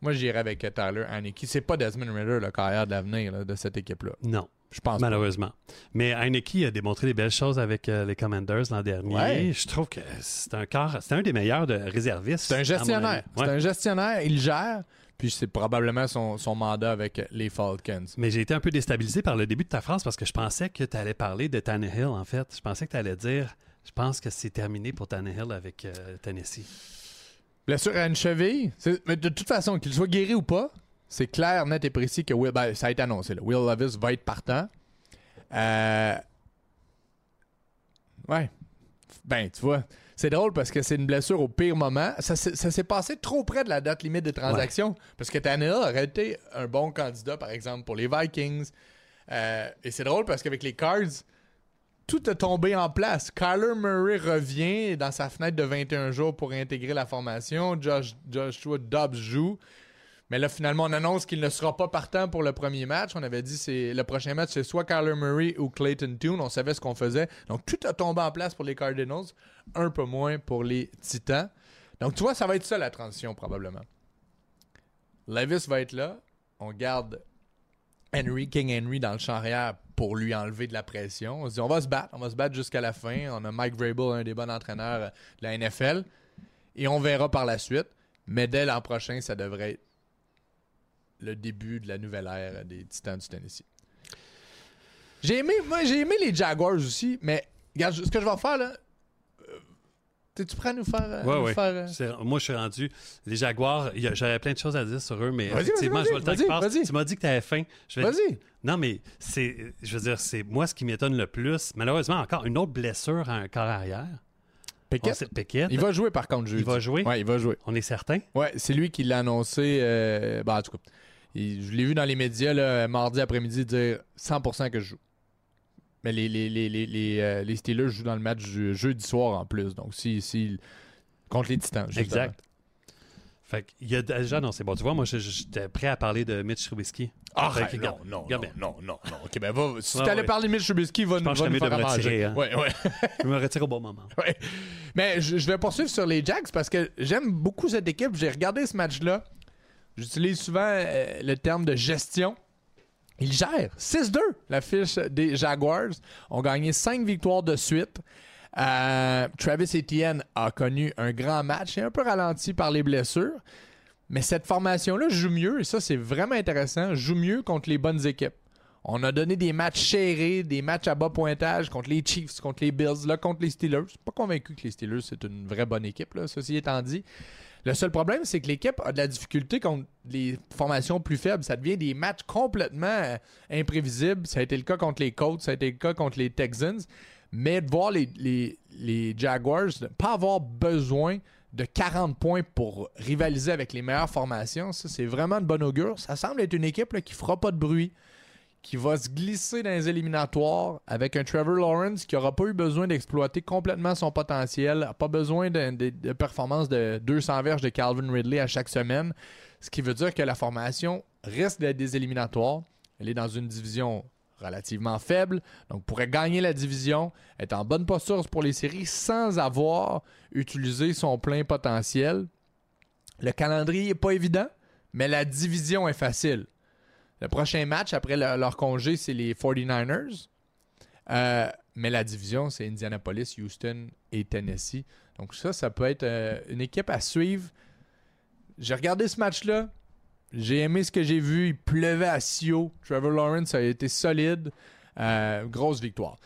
Moi, j'irais avec Tyler Heineke. C'est pas Desmond Ritter, le carrière de l'avenir de cette équipe-là. Non, Je pense pas. malheureusement. Mais Heineke a démontré des belles choses avec euh, les Commanders l'an dernier. Ouais. Je trouve que c'est un corps, c'est un des meilleurs de réservistes. C'est un gestionnaire. C'est un gestionnaire. Il gère. Puis c'est probablement son, son mandat avec les Falcons. Mais j'ai été un peu déstabilisé par le début de ta phrase parce que je pensais que tu allais parler de Tannehill, en fait. Je pensais que tu allais dire je pense que c'est terminé pour Tannehill avec euh, Tennessee. Blessure à une cheville. Mais de toute façon, qu'il soit guéri ou pas, c'est clair, net et précis que Will, ben, ça a été annoncé. là. Will Levis va être partant. Euh, Ouais. Ben, tu vois, c'est drôle parce que c'est une blessure au pire moment. Ça, s'est- ça s'est passé trop près de la date limite des transactions. Parce que Tannehill aurait été un bon candidat, par exemple, pour les Vikings. Euh, et c'est drôle parce qu'avec les Cards, tout est tombé en place. Kyler Murray revient dans sa fenêtre de 21 jours pour intégrer la formation. Josh, Joshua Dobbs joue. Mais là, finalement, on annonce qu'il ne sera pas partant pour le premier match. On avait dit c'est le prochain match, c'est soit Kyler Murray ou Clayton Tune. On savait ce qu'on faisait. Donc, tout a tombé en place pour les Cardinals. Un peu moins pour les Titans. Donc, tu vois, ça va être ça la transition, probablement. Levis va être là. On garde Henry, King Henry dans le champ arrière pour lui enlever de la pression. On se dit, on va se battre. On va se battre jusqu'à la fin. On a Mike Vrabel, un des bons entraîneurs de la NFL. Et on verra par la suite. Mais dès l'an prochain, ça devrait être le début de la nouvelle ère des Titans du Tennessee. J'ai aimé, moi, j'ai aimé les Jaguars aussi, mais regarde, ce que je vais faire là. euh, T'es-tu prêt à nous faire. euh, Ouais, nous ouais. faire, euh, Moi, je suis rendu. Les Jaguars, j'aurais plein de choses à dire sur eux, mais Vas-y, effectivement, vas-y, je vois le temps qui passe. Tu m'as dit que tu avais faim. Je vais- Vas-y. Non, mais c'est, je veux dire, c'est moi ce qui m'étonne le plus. Malheureusement, encore une autre blessure à un corps arrière. Pickett. Pickett. Il va jouer par contre, jeudi. Il va jouer? Ouais, il va jouer. On est certain? Ouais, c'est lui qui l'a annoncé. euh, bah, en tout cas, il- je l'ai vu dans les médias là, mardi après-midi dire 100% que je joue. Mais les, les, les, les, les, euh, les Steelers jouent dans le match du jeudi soir en plus. Donc, si, si contre les Titans. justement. Exact. Fait qu'il y a déjà, non, c'est bon. Tu vois, moi, j'étais prêt à parler de Mitch Trubisky. Ah, Fait que, non, non, non, non, non, non. Ok, ben va, si Ouais, t'allais ouais. parler de Mitch Trubisky, va, Je nous pense va que nous faire manger. retirer, hein. Ouais, ouais. Je me retire au bon moment. Ouais. Mais je, je vais poursuivre sur les Jacks parce que j'aime beaucoup cette équipe. J'ai regardé ce match-là. J'utilise souvent euh, le terme de gestion. Ils gèrent 6-2 la fiche des Jaguars. ont gagné 5 victoires de suite. Euh, Travis Etienne a connu un grand match et un peu ralenti par les blessures. Mais cette formation-là joue mieux, et ça c'est vraiment intéressant, joue mieux contre les bonnes équipes. On a donné des matchs serrés, des matchs à bas pointage contre les Chiefs, contre les Bills, là contre les Steelers. Je suis pas convaincu que les Steelers c'est une vraie bonne équipe, ceci étant dit. Le seul problème, c'est que l'équipe a de la difficulté contre les formations plus faibles. Ça devient des matchs complètement euh, imprévisibles. Ça a été le cas contre les Colts, ça a été le cas contre les Texans. Mais de voir les, Jaguars ne pas avoir besoin de 40 points pour rivaliser avec les meilleures formations, ça, c'est vraiment de bon augure. Ça semble être une équipe là, qui fera pas de bruit, qui va se glisser dans les éliminatoires avec un Trevor Lawrence qui n'aura pas eu besoin d'exploiter complètement son potentiel, pas besoin de, de, de performance de 200 verges de Calvin Ridley à chaque semaine, ce qui veut dire que la formation risque d'être des éliminatoires. Elle est dans une division relativement faible, donc pourrait gagner la division, être en bonne posture pour les séries sans avoir utilisé son plein potentiel. Le calendrier n'est pas évident, mais la division est facile. Le prochain match après le- leur congé, c'est les 49ers. Euh, mais la division, c'est Indianapolis, Houston et Tennessee. Donc ça, ça peut être euh, une équipe à suivre. J'ai regardé ce match-là. J'ai aimé ce que j'ai vu. Il pleuvait à Sio. Trevor Lawrence a été solide. Euh, grosse victoire.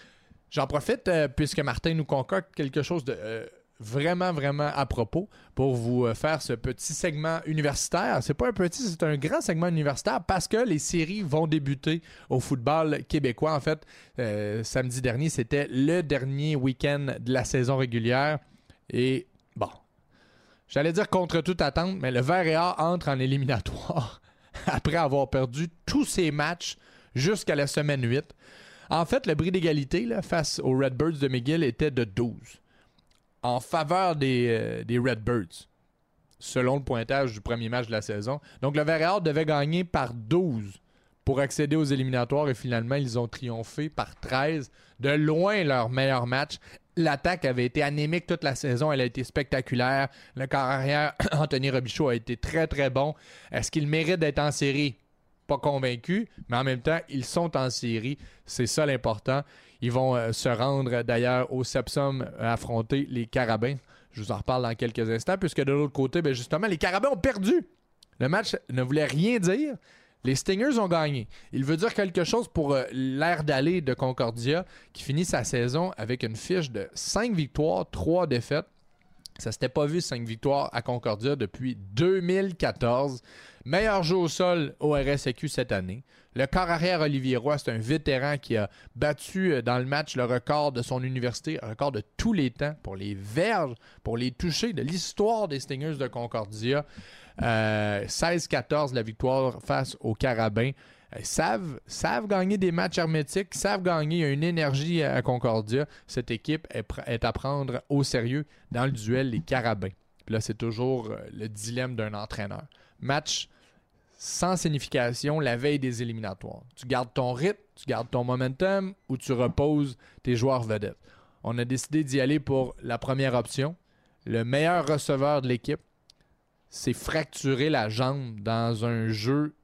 J'en profite euh, puisque Martin nous concocte quelque chose de euh, vraiment, vraiment à propos pour vous faire ce petit segment universitaire. C'est pas un petit, c'est un grand segment universitaire parce que les séries vont débuter au football québécois. En fait, samedi dernier, c'était le dernier week-end de la saison régulière. Et j'allais dire contre toute attente, mais le Vert entre en éliminatoire après avoir perdu tous ses matchs jusqu'à la semaine 8. En fait, le bris d'égalité face aux Redbirds de McGill était de 12 en faveur des, euh, des Redbirds, selon le pointage du premier match de la saison. Donc le Vert devait gagner par 12 pour accéder aux éliminatoires et finalement ils ont triomphé par 13. De loin leur meilleur match. L'attaque avait été anémique toute la saison, elle a été spectaculaire. Le corps arrière, Anthony Robichaud, a été très très bon. Est-ce qu'il mérite d'être en série? Pas convaincu, mais en même temps, ils sont en série. C'est ça l'important. Ils vont euh, se rendre d'ailleurs au Sepsum euh, affronter les Carabins. Je vous en reparle dans quelques instants, puisque de l'autre côté, ben justement, les Carabins ont perdu. Le match ne voulait rien dire. Les Stingers ont gagné. Il veut dire quelque chose pour euh, l'air d'aller de Concordia, qui finit sa saison avec une fiche de 5 victoires, 3 défaites. Ça s'était pas vu 5 victoires à Concordia depuis 2014. Meilleur jeu au sol au RSEQ cette année. Le corps arrière Olivier Roy, c'est un vétéran qui a battu euh, dans le match le record de son université, un record de tous les temps pour les verges, pour les toucher de l'histoire des Stingers de Concordia. Euh, 16-14 la victoire face aux Carabins. Ils savent, gagner des matchs hermétiques, savent gagner. Une énergie à Concordia. Cette équipe est, est à prendre au sérieux dans le duel les Carabins. Puis là, c'est toujours euh, le dilemme d'un entraîneur. Match sans signification la veille des éliminatoires. Tu gardes ton rythme, tu gardes ton momentum ou tu reposes tes joueurs vedettes. On a décidé d'y aller pour la première option. Le meilleur receveur de l'équipe s'est fracturé la jambe dans un jeu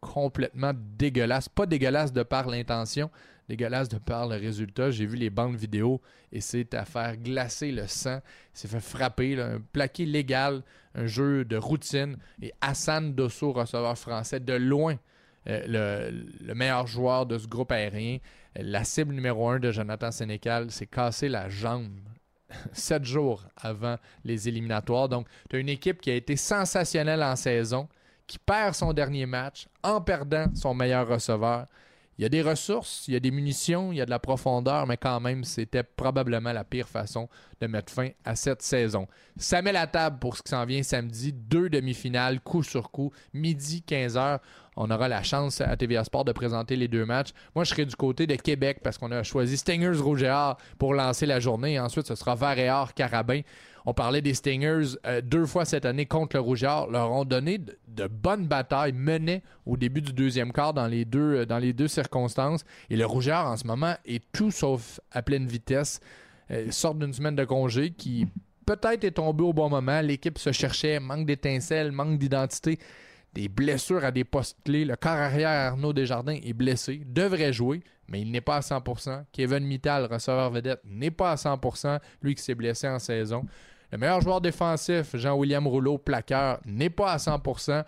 complètement dégueulasse. Pas dégueulasse de par l'intention, dégueulasse de par le résultat. J'ai vu les bandes vidéo et c'est à faire glacer le sang. Il s'est fait frapper, un plaqué légal, un jeu de routine. Et Hassan Dosso, receveur français, de loin, euh, le, le meilleur joueur de ce groupe aérien. La cible numéro un de Jonathan Sénécal s'est cassé la jambe sept jours avant les éliminatoires. Donc, tu as une équipe qui a été sensationnelle en saison, qui perd son dernier match en perdant son meilleur receveur. Il y a des ressources, il y a des munitions, il y a de la profondeur, mais quand même, c'était probablement la pire façon de mettre fin à cette saison. Ça met la table pour ce qui s'en vient samedi. Deux demi-finales, coup sur coup, midi 15h. On aura la chance à TVA Sport de présenter les deux matchs. Moi, je serai du côté de Québec parce qu'on a choisi Stingers Rouge et Or pour lancer la journée. Ensuite, ce sera Or Carabin. On parlait des Stingers euh, deux fois cette année contre le Rouge et Or. Leur ont donné de, bonnes batailles, menaient au début du deuxième quart dans les deux, euh, circonstances. Et le Rouge et Or, en ce moment, est tout sauf à pleine vitesse. Euh, d'une semaine de congé qui peut-être est tombée au bon moment. L'équipe se cherchait, manque d'étincelles, manque d'identité des blessures à des postes clés. Le corps arrière Arnaud Desjardins est blessé, devrait jouer, mais il n'est pas à 100%. Kevin Mittal, receveur vedette, n'est pas à 100%, lui qui s'est blessé en saison. Le meilleur joueur défensif, Jean-William Rouleau, plaqueur, n'est pas à 100%.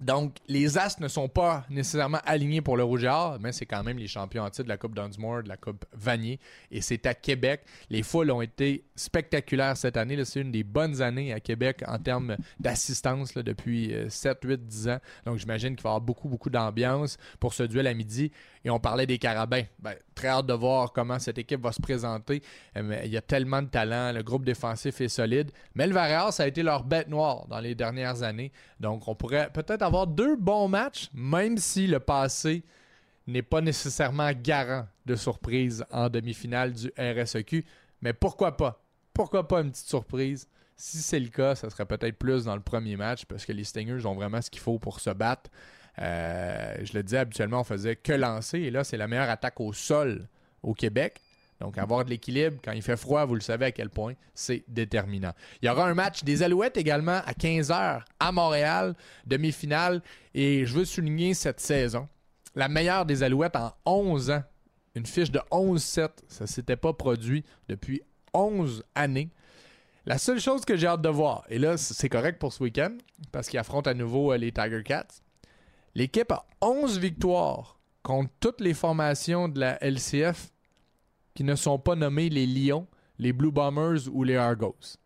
Donc, les As ne sont pas nécessairement alignés pour le Rouge et Or, mais c'est quand même les champions en titre de la Coupe Dunsmore, de la Coupe Vanier, et c'est à Québec. Les foules ont été spectaculaires cette année. C'est une des bonnes années à Québec en termes d'assistance depuis euh, 7, 8, 10 ans. Donc, j'imagine qu'il va y avoir beaucoup, beaucoup d'ambiance pour ce duel à midi. Et on parlait des Carabins. Ben, très hâte de voir comment cette équipe va se présenter. Euh, il y a tellement de talent. Le groupe défensif est solide. Mais le Varéas, ça a été leur bête noire dans les dernières années. Donc, on pourrait peut-être avoir deux bons matchs, même si le passé n'est pas nécessairement garant de surprise en demi-finale du RSEQ. Mais pourquoi pas? Pourquoi pas une petite surprise? Si c'est le cas, ça serait peut-être plus dans le premier match parce que les Stingers ont vraiment ce qu'il faut pour se battre. Euh, je le disais, habituellement, on faisait que lancer. Et là, c'est la meilleure attaque au sol au Québec. Donc, avoir de l'équilibre quand il fait froid, vous le savez à quel point c'est déterminant. Il y aura un match des Alouettes également à 15h à Montréal, demi-finale. Et je veux souligner cette saison. La meilleure des Alouettes en 11 ans. Une fiche de 11-7. Ça ne s'était pas produit depuis 11 années. La seule chose que j'ai hâte de voir, et là, c'est correct pour ce week-end, parce qu'ils affrontent à nouveau euh, les Tiger Cats. L'équipe a 11 victoires contre toutes les formations de la LCF qui ne sont pas nommées les Lions, les Blue Bombers ou les Argos.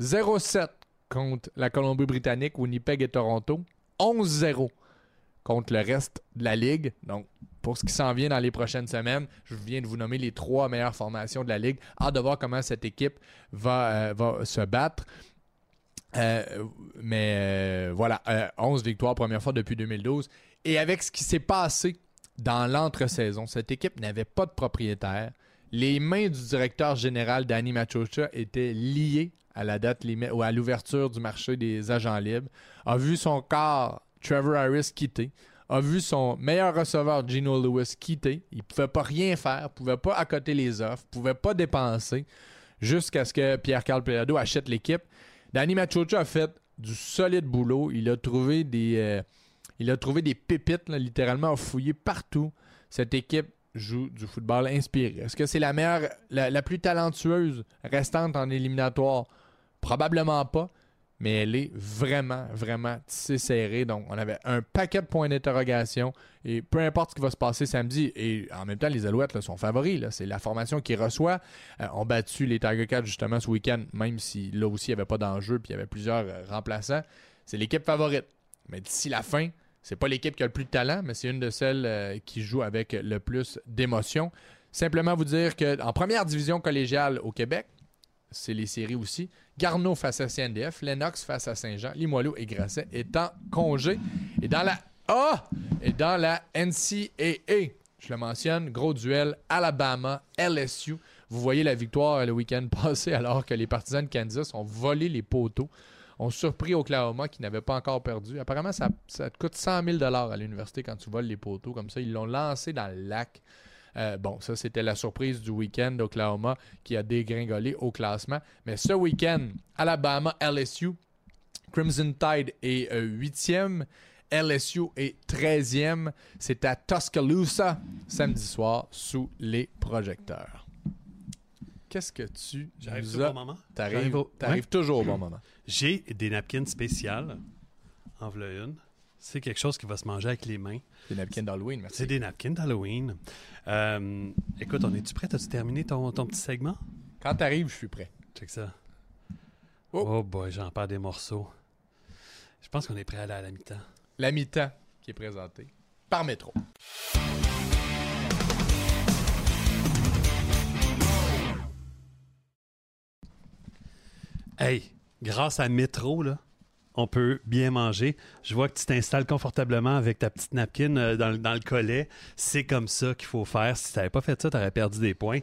0-7 contre la Colombie-Britannique, Winnipeg et Toronto. 11-0 contre le reste de la ligue. Donc, pour ce qui s'en vient dans les prochaines semaines, je viens de vous nommer les trois meilleures formations de la ligue. Hâte de voir comment cette équipe va, euh, va se battre. Euh, mais euh, voilà, 11 victoires, première fois depuis 2012. Et avec ce qui s'est passé dans l'entre-saison, cette équipe n'avait pas de propriétaire. Les mains du directeur général Danny Machocha étaient liées à la date limite ou à l'ouverture du marché des agents libres. A vu son corps Trevor Harris quitter. A vu son meilleur receveur Gino Lewis quitter. Il ne pouvait pas rien faire, pouvait pas accoter les offres, pouvait pas dépenser jusqu'à ce que Pierre-Carl Pelado achète l'équipe. Danny Machocha a fait du solide boulot. Il a trouvé des, euh, il a trouvé des pépites, littéralement, a fouillé partout. Cette équipe joue du football inspiré. Est-ce que c'est la meilleure, la, plus talentueuse restante en éliminatoire? Probablement pas, mais elle est vraiment, vraiment tissée serrée. Donc, on avait un paquet de points d'interrogation. Et peu importe ce qui va se passer samedi, et en même temps, les Alouettes sont favoris. C'est la formation qui reçoit. Euh, on battu les Tiger Cats justement ce week-end, même si là aussi, il n'y avait pas d'enjeu puis il y avait plusieurs euh, remplaçants. C'est l'équipe favorite. Mais d'ici la fin, c'est pas l'équipe qui a le plus de talent, mais c'est une de celles euh, qui joue avec le plus d'émotion. Simplement vous dire qu'en première division collégiale au Québec, c'est les séries aussi. Garneau face à CNDF, Lennox face à Saint-Jean, Limoilou et Grasset étant congé. Et dans la et dans la NCAA, je le mentionne, gros duel Alabama, LSU. Vous voyez la victoire le week-end passé alors que les partisans de Kansas ont volé les poteaux ont surpris Oklahoma qui n'avait pas encore perdu. Apparemment, ça, te coûte 100 000 à l'université quand tu voles les poteaux. Comme ça, ils l'ont lancé dans le lac. Euh, bon, ça, c'était la surprise du week-end d'Oklahoma qui a dégringolé au classement. Mais ce week-end, Alabama, LSU, Crimson Tide est 8e. Euh, LSU est 13e. C'est à Tuscaloosa samedi soir sous les projecteurs. Qu'est-ce que tu. J'arrive toujours au bon moment. T'arrives toujours au bon moment. J'ai des napkins spéciales. En voilà une. C'est quelque chose qui va se manger avec les mains. Des napkins d'Halloween, merci. C'est des napkins d'Halloween. Euh, écoute, on est-tu prêt? As-tu terminé ton, ton petit segment? Quand t'arrives, je suis prêt. Check ça. Oh, oh boy, j'en perds des morceaux. Je pense qu'on est prêt à aller à la mi-temps. La mi-temps qui est présentée par Métro. Hey, grâce à Métro, là, on peut bien manger. Je vois que tu t'installes confortablement avec ta petite napkin euh, dans, le collet. C'est comme ça qu'il faut faire. Si tu n'avais pas fait ça, tu aurais perdu des points.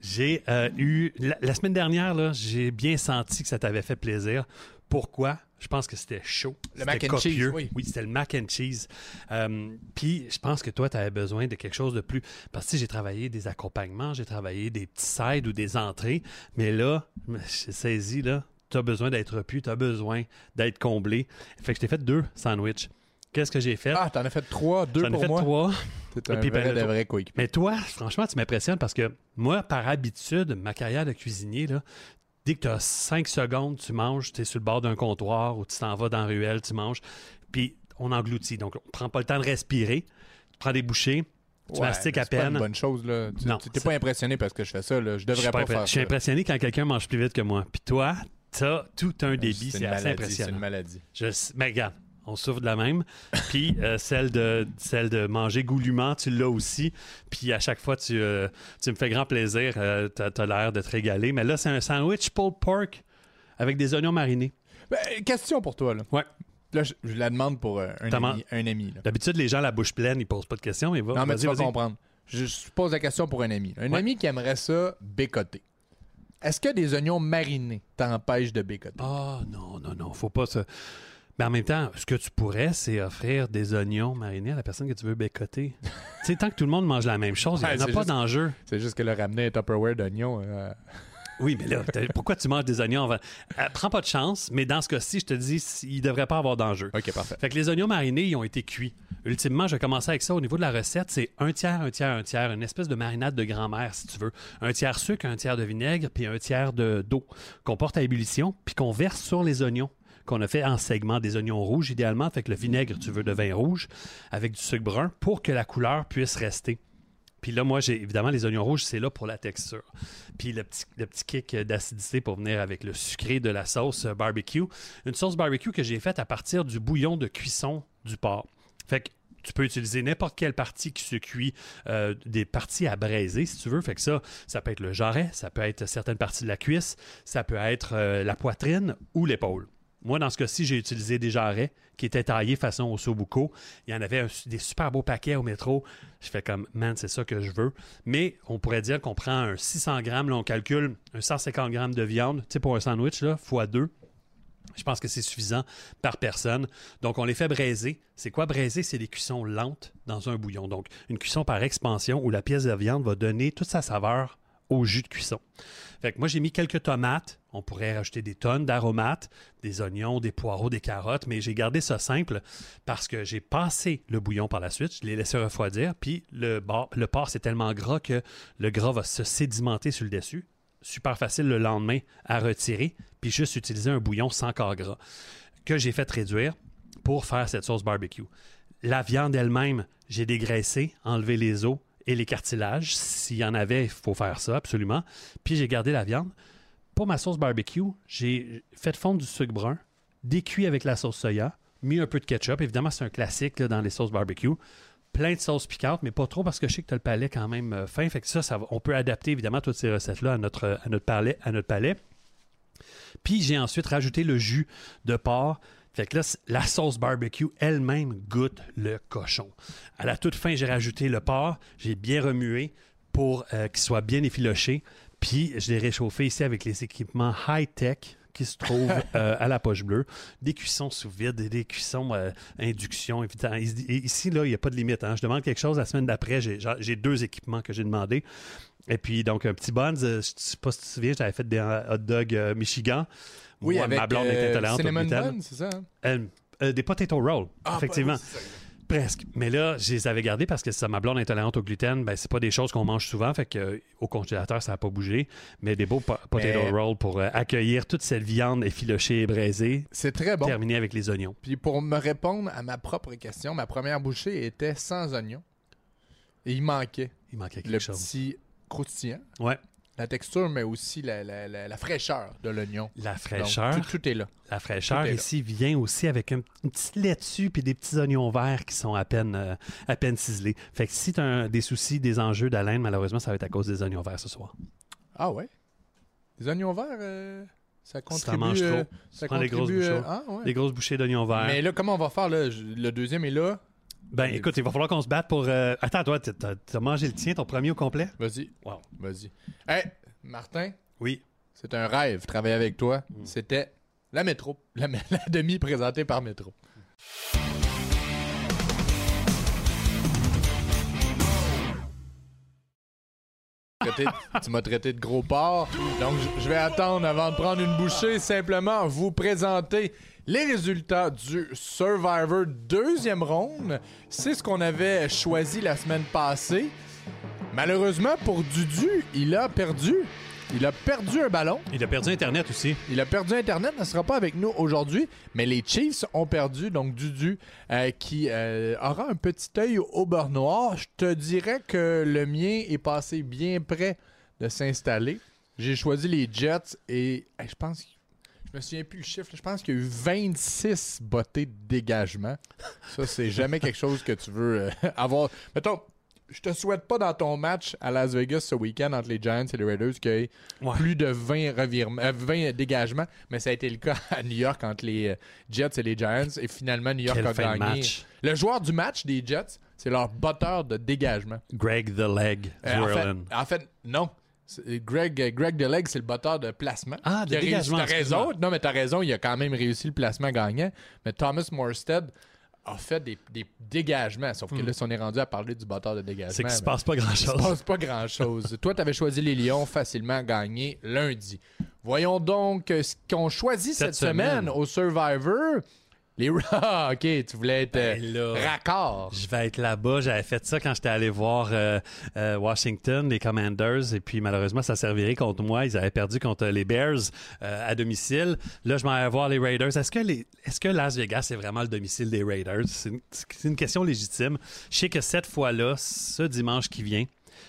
J'ai euh, eu. La, semaine dernière, j'ai bien senti que ça t'avait fait plaisir. Pourquoi? Je pense que c'était chaud. Le mac and cheese. Oui, oui c'était le mac and cheese. Euh, puis je pense que toi, tu avais besoin de quelque chose de plus. Parce que j'ai travaillé des accompagnements, j'ai travaillé des petits sides ou des entrées. Mais là, j'ai saisi, là, tu as besoin d'être repu, tu as besoin d'être comblé. Fait que je t'ai fait deux sandwichs. Qu'est-ce que j'ai fait? Ah, t'en as fait trois, deux pour ai fait trois. C'est un vrai, ben, de vrai Mais toi, franchement, tu m'impressionnes parce que moi, par habitude, ma carrière de cuisinier, là, dès que tu as cinq secondes, tu manges, tu es sur le bord d'un comptoir ou tu t'en vas dans la ruelle, tu manges, puis on engloutit. Donc, on prend pas le temps de respirer. Tu prends des bouchées, tu mastiques à peine. C'est une bonne chose. Là. Tu n'es pas impressionné parce que je fais ça. Là. Je devrais pas, faire ça. Je suis impressionné quand quelqu'un mange plus vite que moi. Puis toi, T'as tout un débit, c'est assez impressionnant. C'est une maladie. Je, mais regarde, on souffre de la même. Puis euh, celle, de, celle de manger goulûment, tu l'as aussi. Puis à chaque fois, tu, euh, tu me fais grand plaisir. Euh, tu as, l'air de te régaler. Mais là, c'est un sandwich pulled pork avec des oignons marinés. Ben, question pour toi. Là. Ouais. Là, je, la demande pour un, ami. Un ami D'habitude, les gens la bouche pleine, ils posent pas de questions. Mais va, non, mais tu vas comprendre. Je, pose la question pour un ami. Un ami qui aimerait ça bécoter. Est-ce que des oignons marinés t'empêchent de bécoter? Ah, non, non, non. Faut pas se. Mais en même temps, ce que tu pourrais, c'est offrir des oignons marinés à la personne que tu veux bécoter. tu sais, tant que tout le monde mange la même chose, il n'y a pas d'enjeu. C'est juste que le ramener un Tupperware d'oignons. Euh, Oui, mais là, pourquoi tu manges des oignons? Euh, prends pas de chance, mais dans ce cas-ci, je te dis, il devrait pas avoir d'enjeu. OK, parfait. Fait que les oignons marinés, ils ont été cuits. Ultimement, je vais commencer avec ça. Au niveau de la recette, c'est un tiers, un tiers, un tiers, une espèce de marinade de grand-mère, si tu veux. Un tiers sucre, un tiers de vinaigre, puis un tiers de- d'eau qu'on porte à ébullition, puis qu'on verse sur les oignons qu'on a fait en segments des oignons rouges, idéalement. Fait que le vinaigre, tu veux de vin rouge, avec du sucre brun, pour que la couleur puisse rester. Puis là, moi, j'ai évidemment les oignons rouges, c'est là pour la texture. Puis le petit, le kick d'acidité pour venir avec le sucré de la sauce euh, barbecue. Une sauce barbecue que j'ai faite à partir du bouillon de cuisson du porc. Fait que tu peux utiliser n'importe quelle partie qui se cuit, euh, des parties à braiser si tu veux. Fait que ça, ça peut être le jarret, ça peut être certaines parties de la cuisse, ça peut être euh, la poitrine ou l'épaule. Moi, dans ce cas-ci, j'ai utilisé des jarrets qui étaient taillés façon au sobuco. Il y en avait des super beaux paquets au métro. Je fais comme, man, c'est ça que je veux. Mais on pourrait dire qu'on prend un 600 grammes, là, on calcule un 150 grammes de viande, tu sais, pour un sandwich, là, fois deux. Je pense que c'est suffisant par personne. Donc, on les fait braiser. C'est quoi braiser? C'est des cuissons lentes dans un bouillon. Donc, une cuisson par expansion où la pièce de viande va donner toute sa saveur au jus de cuisson. Fait que moi, j'ai mis quelques tomates. On pourrait rajouter des tonnes d'aromates, des oignons, des poireaux, des carottes, mais j'ai gardé ça simple parce que j'ai passé le bouillon par la suite. Je l'ai laissé refroidir. Puis le, bar- le porc, c'est tellement gras que le gras va se sédimenter sur le dessus. Super facile le lendemain à retirer, puis juste utiliser un bouillon sans corps gras que j'ai fait réduire pour faire cette sauce barbecue. La viande elle-même, j'ai dégraissé, enlevé les os et les cartilages. S'il y en avait, il faut faire ça, absolument. Puis j'ai gardé la viande. Pour ma sauce barbecue, j'ai fait fondre du sucre brun, décuit avec la sauce soya, mis un peu de ketchup. Évidemment, c'est un classique dans les sauces barbecue. Plein de sauces piquantes, mais pas trop parce que je sais que tu as le palais quand même euh, fin. Fait que ça, ça va- on peut adapter évidemment toutes ces recettes-là à notre, à notre. À notre palais. Puis j'ai ensuite rajouté le jus de porc. Fait que là, la sauce barbecue elle-même goûte le cochon. À la toute fin, j'ai rajouté le porc. J'ai bien remué pour euh, qu'il soit bien effiloché. Puis je l'ai réchauffé ici avec les équipements high-tech qui se trouvent euh, à la poche bleue. Des cuissons sous vide, et des cuissons euh, induction. évidemment. Ici, là, il n'y a pas de limite. hein. Je demande quelque chose la semaine d'après. J'ai deux équipements que j'ai demandé. Et puis, donc, un petit buns. euh, je ne sais pas si tu te souviens, j'avais fait des hot dogs Michigan. Oui, Moi, avec ma blonde est euh, au gluten. bun, c'est ça? hein? Euh, euh, des potato rolls, Ah, effectivement. Presque. Mais là, je les avais gardés parce que ça, ma blonde intolérante au gluten, ben, c'est pas des choses qu'on mange souvent. Fait que euh, au congélateur, ça n'a pas bougé. Mais des beaux po- potato Mais- rolls pour euh, accueillir toute cette viande effilochée et braisée, C'est très bon. terminée avec les oignons. Puis pour me répondre à ma propre question, ma première bouchée était sans oignon. Et il manquait Il manquait quelque le chose. petit croustillant, Ouais. La texture, mais aussi la, la- la- la fraîcheur de l'oignon. La Donc, fraîcheur. tout, tout est là. La fraîcheur ici vient aussi avec un, une petite laitue puis des petits oignons verts qui sont à peine, euh, à peine ciselés. Fait que si tu as des soucis, des enjeux d'haleine, malheureusement, ça va être à cause des oignons verts ce soir. Ah ouais? Les oignons verts, euh, ça contribue... manges trop. euh, ça prends des grosses contribue, bouchées. ah, ouais. Grosses bouchées d'oignons verts. Mais là, comment on va faire? Là? Je- Le deuxième est là. Ben écoute, il va falloir qu'on se batte pour. euh, Attends, toi, t'as- t'as t'as mangé le tien, ton premier au complet? Vas-y. Wow. Vas-y. Hey, Martin, Oui. c'est un rêve travailler avec toi. Mm. C'était la métro. La, la demi présentée par métro. Traité- tu m'as traité de gros porc. Donc, je- je vais attendre avant de prendre une bouchée. Simplement vous présenter les résultats du Survivor deuxième ronde. C'est ce qu'on avait choisi la semaine passée. Malheureusement pour Dudu, il a perdu. Il a perdu un ballon. Il a perdu Internet aussi. Il a perdu Internet, ne sera pas avec nous aujourd'hui, mais les Chiefs ont perdu, donc Dudu, euh, qui euh, aura un petit œil au beurre noir. Je te dirais que le mien est passé bien près de s'installer. J'ai choisi les Jets et hey, je pense, je me souviens plus le chiffre, je pense qu'il y a eu 26 bottées de dégagement. Ça, c'est jamais quelque chose que tu veux euh, avoir. Mettons, je te souhaite pas dans ton match à Las Vegas ce week-end entre les Giants et les Raiders qu'il y ait Ouais. plus de 20, revirements, euh, 20 dégagements, mais ça a été le cas à New York entre les euh, Jets et les Giants. Et finalement, New York Quelle a gagné. match. Le joueur du match des Jets, c'est leur botteur de dégagement. Greg the Leg Euh, en, fait, Zwirlin. en fait, non. Greg, euh, Greg DeLeg, c'est le botteur de placement. Ah, de dégagement, T'as raison. Non, mais t'as raison, il a quand même réussi le placement gagnant. Mais Thomas Morstead a fait des, des dégagements. Sauf que Mm. là, si on est rendu à parler du batteur de dégagement, C'est qu'il se ben, passe pas il se grand-chose. passe pas grand-chose. Toi, tu avais choisi les Lions facilement gagné lundi. Voyons donc euh, ce qu'on choisit cette, Cette semaine. semaine. au Survivor. Les Ah, OK, tu voulais être euh, Ben là, raccord. Je vais être là-bas. J'avais fait ça quand j'étais allé voir euh, euh, Washington, les Commanders, et puis malheureusement, ça servirait contre moi. Ils avaient perdu contre les Bears euh, à domicile. Là, je m'en vais voir les Raiders. Est-ce que, les, est-ce que Las Vegas est vraiment le domicile des Raiders? C'est une, c'est une question légitime. Je sais que cette fois-là, ce dimanche qui vient,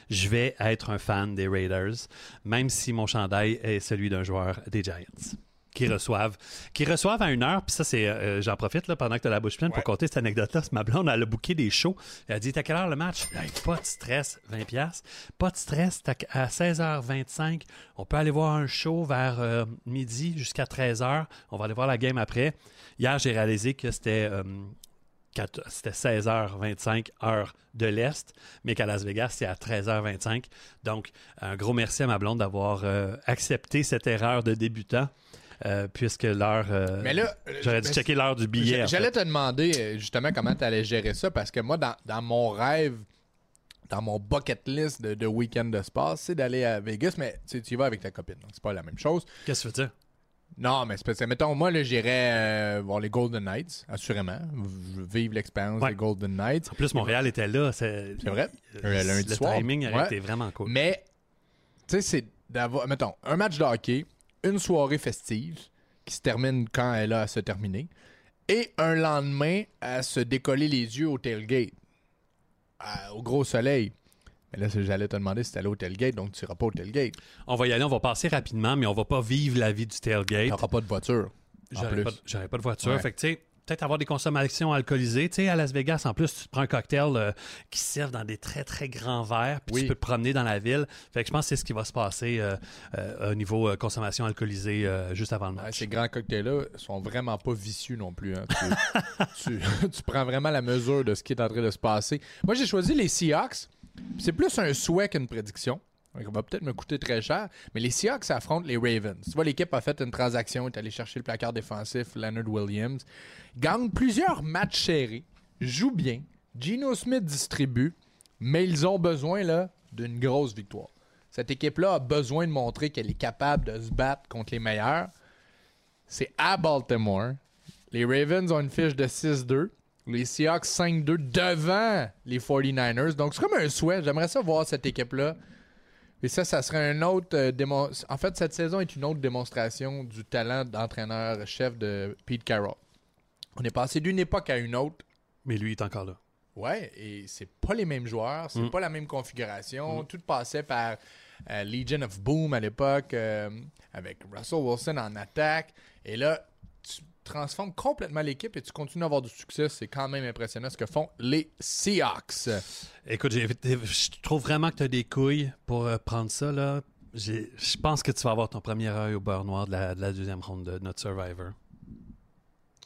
je vais être un fan des Raiders, même si mon chandail est celui d'un joueur des Giants. Qui reçoivent, qui reçoivent à une heure, puis ça, c'est. euh, j'en profite là, pendant que tu as la bouche pleine Ouais. pour compter cette anecdote-là. Ma blonde, elle a booké des shows. Elle a dit T'as quelle heure le match? Hey, Pas de stress, 20$. Pas de stress, à 16h25. On peut aller voir un show vers euh, midi jusqu'à 13h. On va aller voir la game après. Hier, j'ai réalisé que c'était. euh, quat- c'était 16h25 heure de l'Est, mais qu'à Las Vegas, c'est à 13h25. Donc, un gros merci à ma blonde d'avoir euh, accepté cette erreur de débutant, euh, puisque l'heure... euh, Mais là, J'aurais dû mais checker l'heure du billet. J'allais te demander euh, justement comment tu allais gérer ça parce que moi, dans, dans mon rêve, dans mon bucket list de, de week-end de spa, c'est d'aller à Vegas, mais tu tu y vas avec ta copine. donc C'est pas la même chose. Qu'est-ce que tu veux dire? Non, mais c'est parce que, mettons, moi, là, j'irais euh, voir les Golden Knights, assurément. Vivre l'expérience Ouais. des Golden Knights. En plus, Montréal était là. C'est vrai. Euh, Un lundi le soir. timing Ouais. été vraiment cool. Mais, tu sais, c'est d'avoir, mettons, un match de hockey, une soirée festive qui se termine quand elle a à se terminer, et un lendemain à se décoller les yeux au tailgate, à- au gros soleil. Mais là, j'allais te demander si t'allais au tailgate, donc tu iras pas au tailgate. On va y aller, on va passer rapidement, mais on va pas vivre la vie du tailgate. T'auras pas de voiture. J'aurais pas, pas de voiture. Ouais. Fait que, tu sais, peut-être avoir des consommations alcoolisées. Tu sais, à Las Vegas, en plus, tu prends un cocktail euh, qui se servent dans des très, très grands verres, puis Oui. tu peux te promener dans la ville. Fait que je pense que c'est ce qui va se passer euh, euh, au niveau consommation alcoolisée juste avant le Ouais, match. ces grands cocktails-là sont vraiment pas vicieux non plus. hein. Tu, tu- tu prends vraiment la mesure de ce qui est en train de se passer. Moi, j'ai choisi les Seahawks. C'est plus un souhait qu'une prédiction. Ça va peut-être me coûter très cher. Mais les Seahawks affrontent les Ravens. Tu vois, l'équipe a fait une transaction, est allé chercher le placard défensif, Leonard Williams. Gagne plusieurs matchs serrés, joue bien. Geno Smith distribue, mais ils ont besoin d'une grosse victoire. Cette équipe-là a besoin de montrer qu'elle est capable de se battre contre les meilleurs. C'est à Baltimore. Les Ravens ont une fiche de 6-2. Les Seahawks 5-2 devant les 49ers. Donc, c'est comme un souhait. J'aimerais ça voir cette équipe-là. Et ça, ça serait un autre euh, démon- En fait, cette saison est une autre démonstration du talent d'entraîneur-chef de Pete Carroll. On est passé d'une époque à une autre. Mais lui, il est encore là. Ouais, et c'est pas les mêmes joueurs, c'est Mm. pas la même configuration. Tout passait par euh, Legion of Boom à l'époque, euh, avec Russell Wilson en attaque. Et là, tu transformes complètement l'équipe et tu continues à avoir du succès. C'est quand même impressionnant ce que font les Seahawks. Écoute, je trouve vraiment que tu as des couilles pour euh, prendre ça. là. Je pense que tu vas avoir ton premier œil au beurre noir de la, de la deuxième ronde de notre Survivor.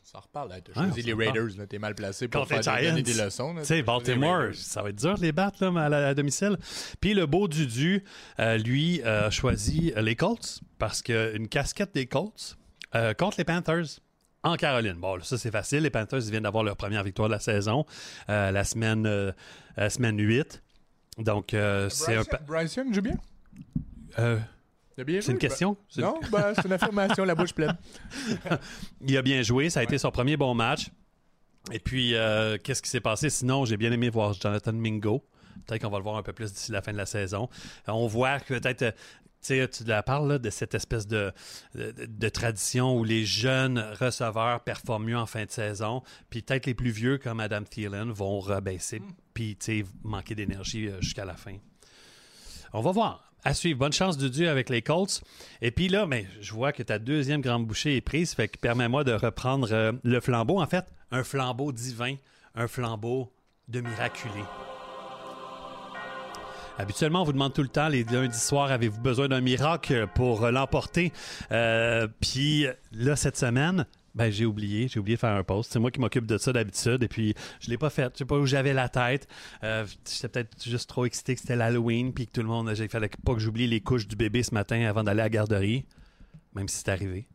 Ça reparle, là. Ouais, choisi on les. Raiders. T'es mal placé pour les faire des, donner des leçons. Tu sais, Baltimore, ça va être dur de les battre là, à, la- à domicile. Puis le beau Dudu, euh, lui, euh, a choisi les Colts parce qu'une casquette des Colts euh, contre les Panthers en Caroline. Bon, ça c'est facile. Les Panthers viennent d'avoir leur première victoire de la saison euh, la, semaine, euh, la semaine 8. Donc, euh, c'est un. Pa- Bryce Young joue bien? euh, Il a bien c'est une joué? question? C'est- Non, ben, c'est une affirmation, la bouche pleine. Il a bien joué, ça a été son premier bon match. Et puis, euh, qu'est-ce qui s'est passé? Sinon, j'ai bien aimé voir Jonathan Mingo. Peut-être qu'on va le voir un peu plus d'ici la fin de la saison. Euh, On voit que peut-être, euh, tu la parles là, de cette espèce de, de, de tradition où les jeunes receveurs performent mieux en fin de saison. Puis peut-être les plus vieux, comme Adam Thielen, vont rebaisser, puis tu sais, manquer d'énergie euh, jusqu'à la fin. On va voir. À suivre. Bonne chance du Dieu avec les Colts. Et puis là, mais je vois que ta deuxième grande bouchée est prise. Fait que permets-moi de reprendre euh, le flambeau. En fait, un flambeau divin, un flambeau de miraculé. Habituellement, on vous demande tout le temps, les lundis soirs, avez-vous besoin d'un miracle pour euh, l'emporter? Euh, Puis là, cette semaine, ben, j'ai oublié, j'ai oublié de faire un post. C'est moi qui m'occupe de ça d'habitude et puis je l'ai pas fait. Je sais pas où j'avais la tête. Euh, J'étais peut-être juste trop excité que c'était l'Halloween puis que tout le monde, il fallait pas que j'oublie les couches du bébé ce matin avant d'aller à la garderie, même si c'est arrivé.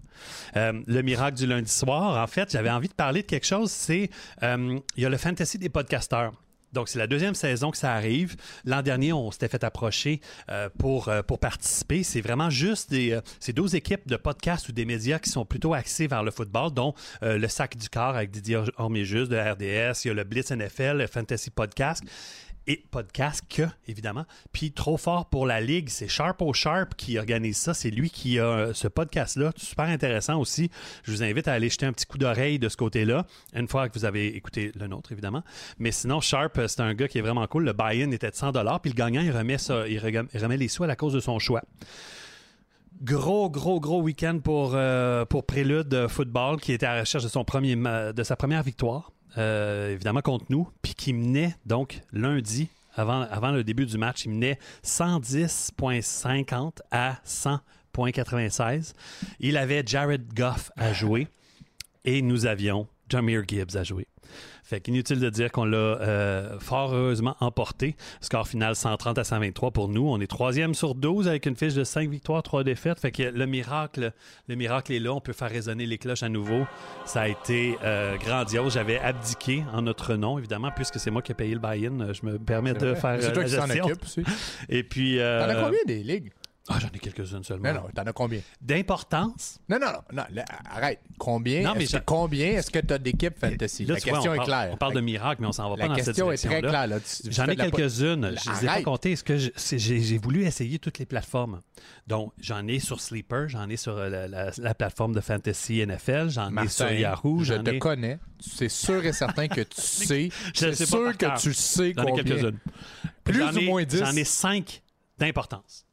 Le miracle du lundi soir, en fait, j'avais envie de parler de quelque chose, c'est il y a le fantasy des podcasteurs. Donc, c'est la deuxième saison que ça arrive. L'an dernier, on s'était fait approcher euh, pour, euh, pour participer. C'est vraiment juste des, euh, c'est 12 équipes de podcasts ou des médias qui sont plutôt axés vers le football, dont euh, le Sac du Corps avec Didier Orméjus de RDS, il y a le Blitz NFL, le Fantasy Podcast et podcast évidemment. Puis trop fort pour la ligue, c'est Sharp au Sharp qui organise ça. C'est lui qui a euh, ce podcast-là. Super intéressant aussi. Je vous invite à aller jeter un petit coup d'oreille de ce côté-là, une fois que vous avez écouté le nôtre, évidemment. Mais sinon, Sharp, euh, c'est un gars qui est vraiment cool. Le buy-in était de 100 puis le gagnant, il remet, ça, remet les sous à la cause de son choix. Gros, gros, gros week-end pour, euh, pour Prélude Football qui était à la recherche de, sa première victoire, évidemment contre nous, puis qui menait donc lundi, avant, avant le début du match, il menait 110,50 à 100,96. Il avait Jared Goff à jouer et nous avions Jameer Gibbs à jouer. Fait qu'inutile de dire qu'on l'a euh, fort heureusement emporté. Score final 130 à 123 pour nous. On est troisième sur 12 avec une fiche de 5 victoires, 3 défaites. Fait que le miracle, le miracle est là. On peut faire résonner les cloches à nouveau. Ça a été euh, grandiose. J'avais abdiqué en notre nom, évidemment, puisque c'est moi qui ai payé le buy-in. Je me permets de faire C'est euh, toi la qui s'en gestion. occupe aussi. Et puis... euh, T'en as combien des ligues? Ah, j'en ai quelques-unes seulement. Non, non, t'en as combien? D'importance, Non, non, non, non, là, arrête. Combien? Non, mais est-ce que, j'ai- combien est-ce que tu as d'équipes fantasy? Là, La vois, question on est parle- claire. On parle de miracle, mais on s'en va pas La dans cette question est très direction-là. claire. là. Tu- tu J'en ai de la quelques-unes. Je les ai pas comptées. Est-ce que j'ai j'ai voulu essayer toutes les plateformes? Donc, j'en ai sur Sleeper, j'en ai sur euh, la, la- la plateforme de Fantasy NFL, j'en ai sur Yahoo, je te ai... connais. C'est sûr et certain que tu sais. Je C'est sûr que tu sais J'en ai combien. quelques-unes. Plus ou moins 10. J'en ai cinq d'importance.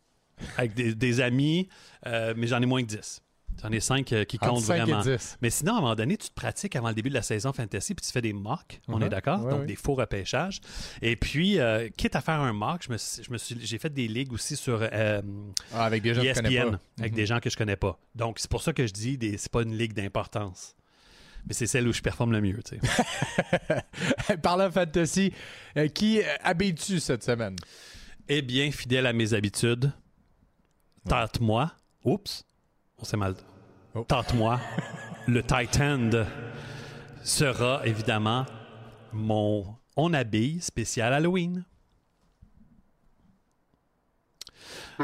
Avec des, des amis, euh, mais j'en ai moins que 10. J'en ai cinq euh, qui Entre comptent 5 vraiment. et 10. Mais sinon, à un moment donné, tu te pratiques avant le début de la saison fantasy, puis tu fais des mocks, on Mhm. est d'accord? Ouais, Donc, des faux repêchages. Et puis, euh, quitte à faire un mock, je me, suis- je me suis, j'ai fait des ligues aussi sur euh, Ah, avec des gens que tu connais ESPN, pas. avec Mhm. des gens que je connais pas. Donc, c'est pour ça que je dis, des, c'est pas une ligue d'importance. Mais c'est celle où je performe le mieux, tu sais. Parlant fantasy, euh, qui euh, habilles-tu cette semaine? Eh bien, fidèle à mes habitudes, tente-moi. Oups, on s'est mal. Oh. Tente-moi. le tight end sera évidemment mon on habille spécial Halloween.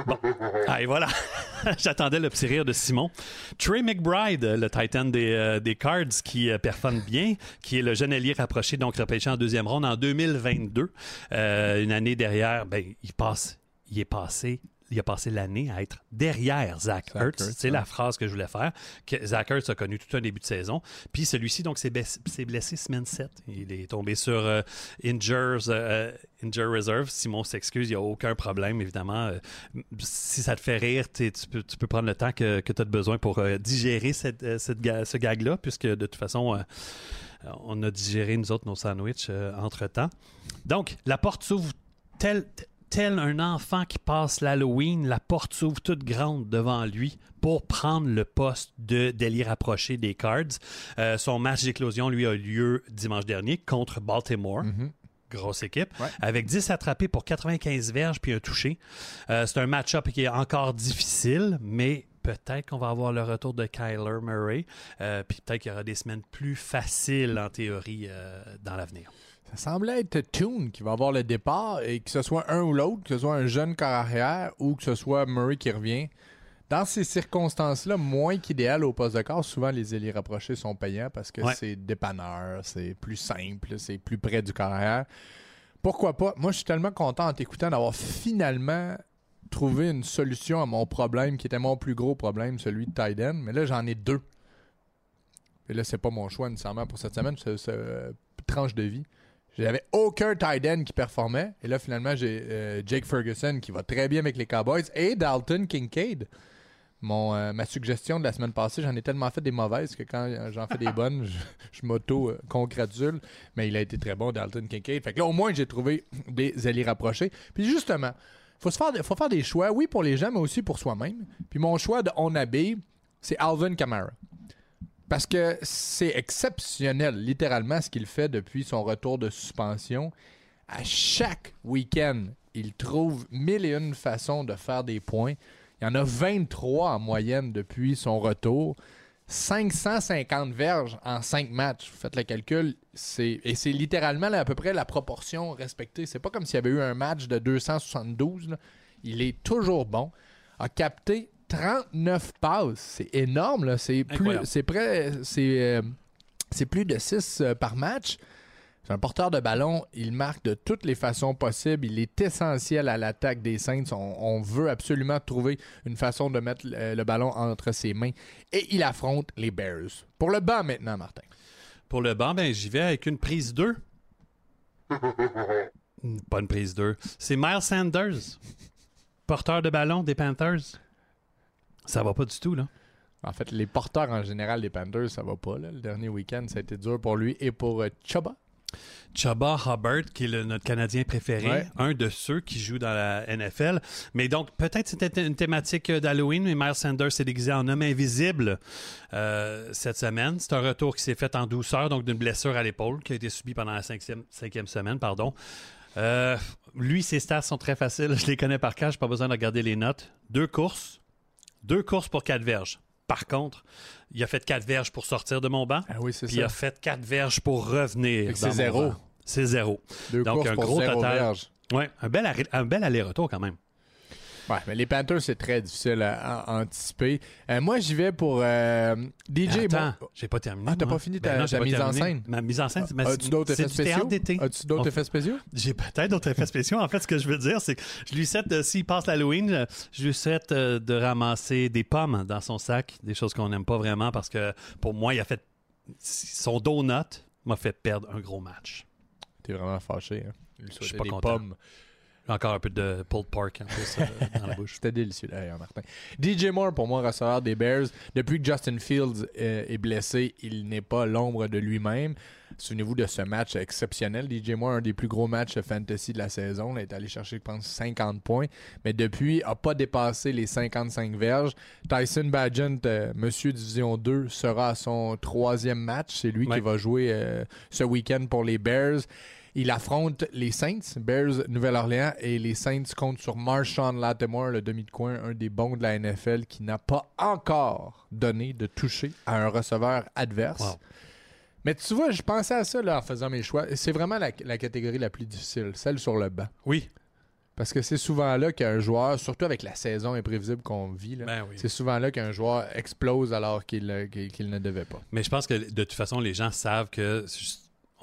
Bon, ah, et voilà. J'attendais le petit rire de Simon. Trey McBride, le Titan des, euh, des Cards, qui euh, performe bien, qui est le jeune allié rapproché, donc repêché en deuxième ronde en 2022. Euh, une année derrière, ben, il passe, il est passé. Il a passé l'année à être derrière Zach, Zach Ertz. C'est ouais. la phrase que je voulais faire. Que Zach Ertz a connu tout un début de saison. Puis celui-ci, donc, s'est blessé, semaine 7. Il est tombé sur euh, Injures, euh, Injure Reserve. Simon s'excuse, il n'y a aucun problème, évidemment. Euh, si ça te fait rire, tu peux, tu peux prendre le temps que, tu as besoin pour euh, digérer cette, cette ga- ce gag-là, puisque de toute façon, on a digéré, nous autres, nos sandwichs euh, entre-temps. Donc, la porte s'ouvre tel, tel un enfant qui passe l'Halloween, la porte s'ouvre toute grande devant lui pour prendre le poste de d'ailier rapproché des Cards. Euh, son match d'éclosion, lui, a lieu dimanche dernier contre Baltimore. Mhm. Grosse équipe. Ouais. Avec 10 attrapés pour 95 verges puis un touché. Euh, c'est un match-up qui est encore difficile, mais peut-être qu'on va avoir le retour de Kyler Murray. Euh, puis peut-être qu'il y aura des semaines plus faciles en théorie euh, dans l'avenir. Ça semblait être Toon qui va avoir le départ et que ce soit un ou l'autre, que ce soit un jeune corps arrière ou que ce soit Murray qui revient. Dans ces circonstances-là, moins qu'idéal au poste de corps, souvent les ailiers rapprochés sont payants parce que Ouais. c'est dépanneur, c'est plus simple, c'est plus près du corps arrière. Pourquoi pas? Moi, je suis tellement content en t'écoutant d'avoir finalement trouvé une solution à mon problème qui était mon plus gros problème, celui de Tiden. Mais là, j'en ai deux. Et là, c'est pas mon choix nécessairement pour cette semaine, c'est tranche de vie. J'avais aucun tight end qui performait. Et là, finalement, j'ai euh, Jake Ferguson qui va très bien avec les Cowboys et Dalton Kincaid. Mon, euh, ma suggestion de la semaine passée, j'en ai tellement fait des mauvaises que quand j'en fais des bonnes, je, je m'auto-congratule. Mais il a été très bon, Dalton Kincaid. Fait que là, au moins, j'ai trouvé des alliés rapprochés. Puis justement, faut se faire, faut faire des choix, oui, pour les gens, mais aussi pour soi-même. Puis mon choix de On habille, c'est Alvin Kamara. Parce que c'est exceptionnel, littéralement, ce qu'il fait depuis son retour de suspension. À chaque week-end, il trouve mille et une façons de faire des points. Il y en a 23 en moyenne depuis son retour. 550 verges en 5 matchs. Vous faites le calcul. C'est, et c'est littéralement à peu près la proportion respectée. C'est pas comme s'il y avait eu un match de 272. là. Il est toujours bon. A capté 39 passes. C'est énorme. Là. C'est, plus, c'est, près, c'est, euh, c'est plus de 6 par match. C'est un porteur de ballon. Il marque de toutes les façons possibles. Il est essentiel à l'attaque des Saints. On, on veut absolument trouver une façon de mettre le, le ballon entre ses mains. Et il affronte les Bears. Pour le banc maintenant, Martin. Pour le banc, ben, j'y vais avec une prise 2. Hmm, Pas une prise 2. C'est Miles Sanders, porteur de ballon des Panthers. Ça va pas du tout, là. En fait, les porteurs en général des Panthers, ça va pas. là. Le dernier week-end, ça a été dur pour lui et pour euh, Chuba. Chuba Hubbard, qui est le- notre Canadien préféré, Ouais. un de ceux qui jouent dans la NFL. Mais donc, peut-être c'était une thématique d'Halloween, mais Miles Sanders s'est déguisé en homme invisible euh, cette semaine. C'est un retour qui s'est fait en douceur, donc d'une blessure à l'épaule qui a été subie pendant la cinquième, cinquième semaine. pardon. Euh, lui, ses stats sont très faciles. Je les connais par cœur, je n'ai pas besoin de regarder les notes. Deux courses. Deux courses pour quatre verges. Par contre, il a fait quatre verges pour sortir de mon banc. Ah oui, c'est Puis il a fait quatre verges pour revenir. C'est zéro. C'est zéro. Deux donc, courses un pour gros zéro total. verge. Ouais, un bel, arrêt- un bel aller-retour quand même. Ouais, mais les Panthers, c'est très difficile à, à anticiper. Euh, moi, j'y vais pour euh, DJ. Attends, Bon, j'ai pas terminé. Ah, t'as pas fini Ben ta- non, ta pas mise en scène? Ma mise en scène, mais As-tu d'autres c'est effets spéciaux? d'été. As-tu d'autres effets spéciaux? J'ai peut-être d'autres effets spéciaux. En fait, ce que je veux dire, c'est que je lui souhaite, euh, s'il passe l'Halloween, euh, je lui souhaite de ramasser des pommes dans son sac, des choses qu'on n'aime pas vraiment parce que pour moi, il a fait son donut m'a fait perdre un gros match. T'es vraiment fâché. Hein? Lui suis pas des content. pommes. Encore un peu de pulled pork en plus euh, dans la bouche. C'était délicieux d'ailleurs, Martin. DJ Moore, pour moi, receveur des Bears. Depuis que Justin Fields euh, est blessé, il n'est pas l'ombre de lui-même. Souvenez-vous de ce match exceptionnel. DJ Moore, un des plus gros matchs fantasy de la saison. Il est allé chercher, je pense, 50 points. Mais depuis, n'a pas dépassé les 55 verges. Tyson Badgent, euh, monsieur Division 2, sera à son troisième match. C'est lui Ouais. qui va jouer ce week-end pour les Bears. Il affronte les Saints, Bears Nouvelle-Orléans, et les Saints comptent sur Marshawn Lattimore, le demi de coin, un des bons de la NFL, qui n'a pas encore donné de toucher à un receveur adverse. Wow. Mais tu vois, je pensais à ça là, en faisant mes choix. C'est vraiment la, la catégorie la plus difficile, celle sur le banc. Oui, Parce que c'est souvent là qu'un joueur, surtout avec la saison imprévisible qu'on vit, ben oui. c'est souvent là qu'un joueur explose alors qu'il euh, qu'il- ne devait pas. Mais je pense que de toute façon, les gens savent que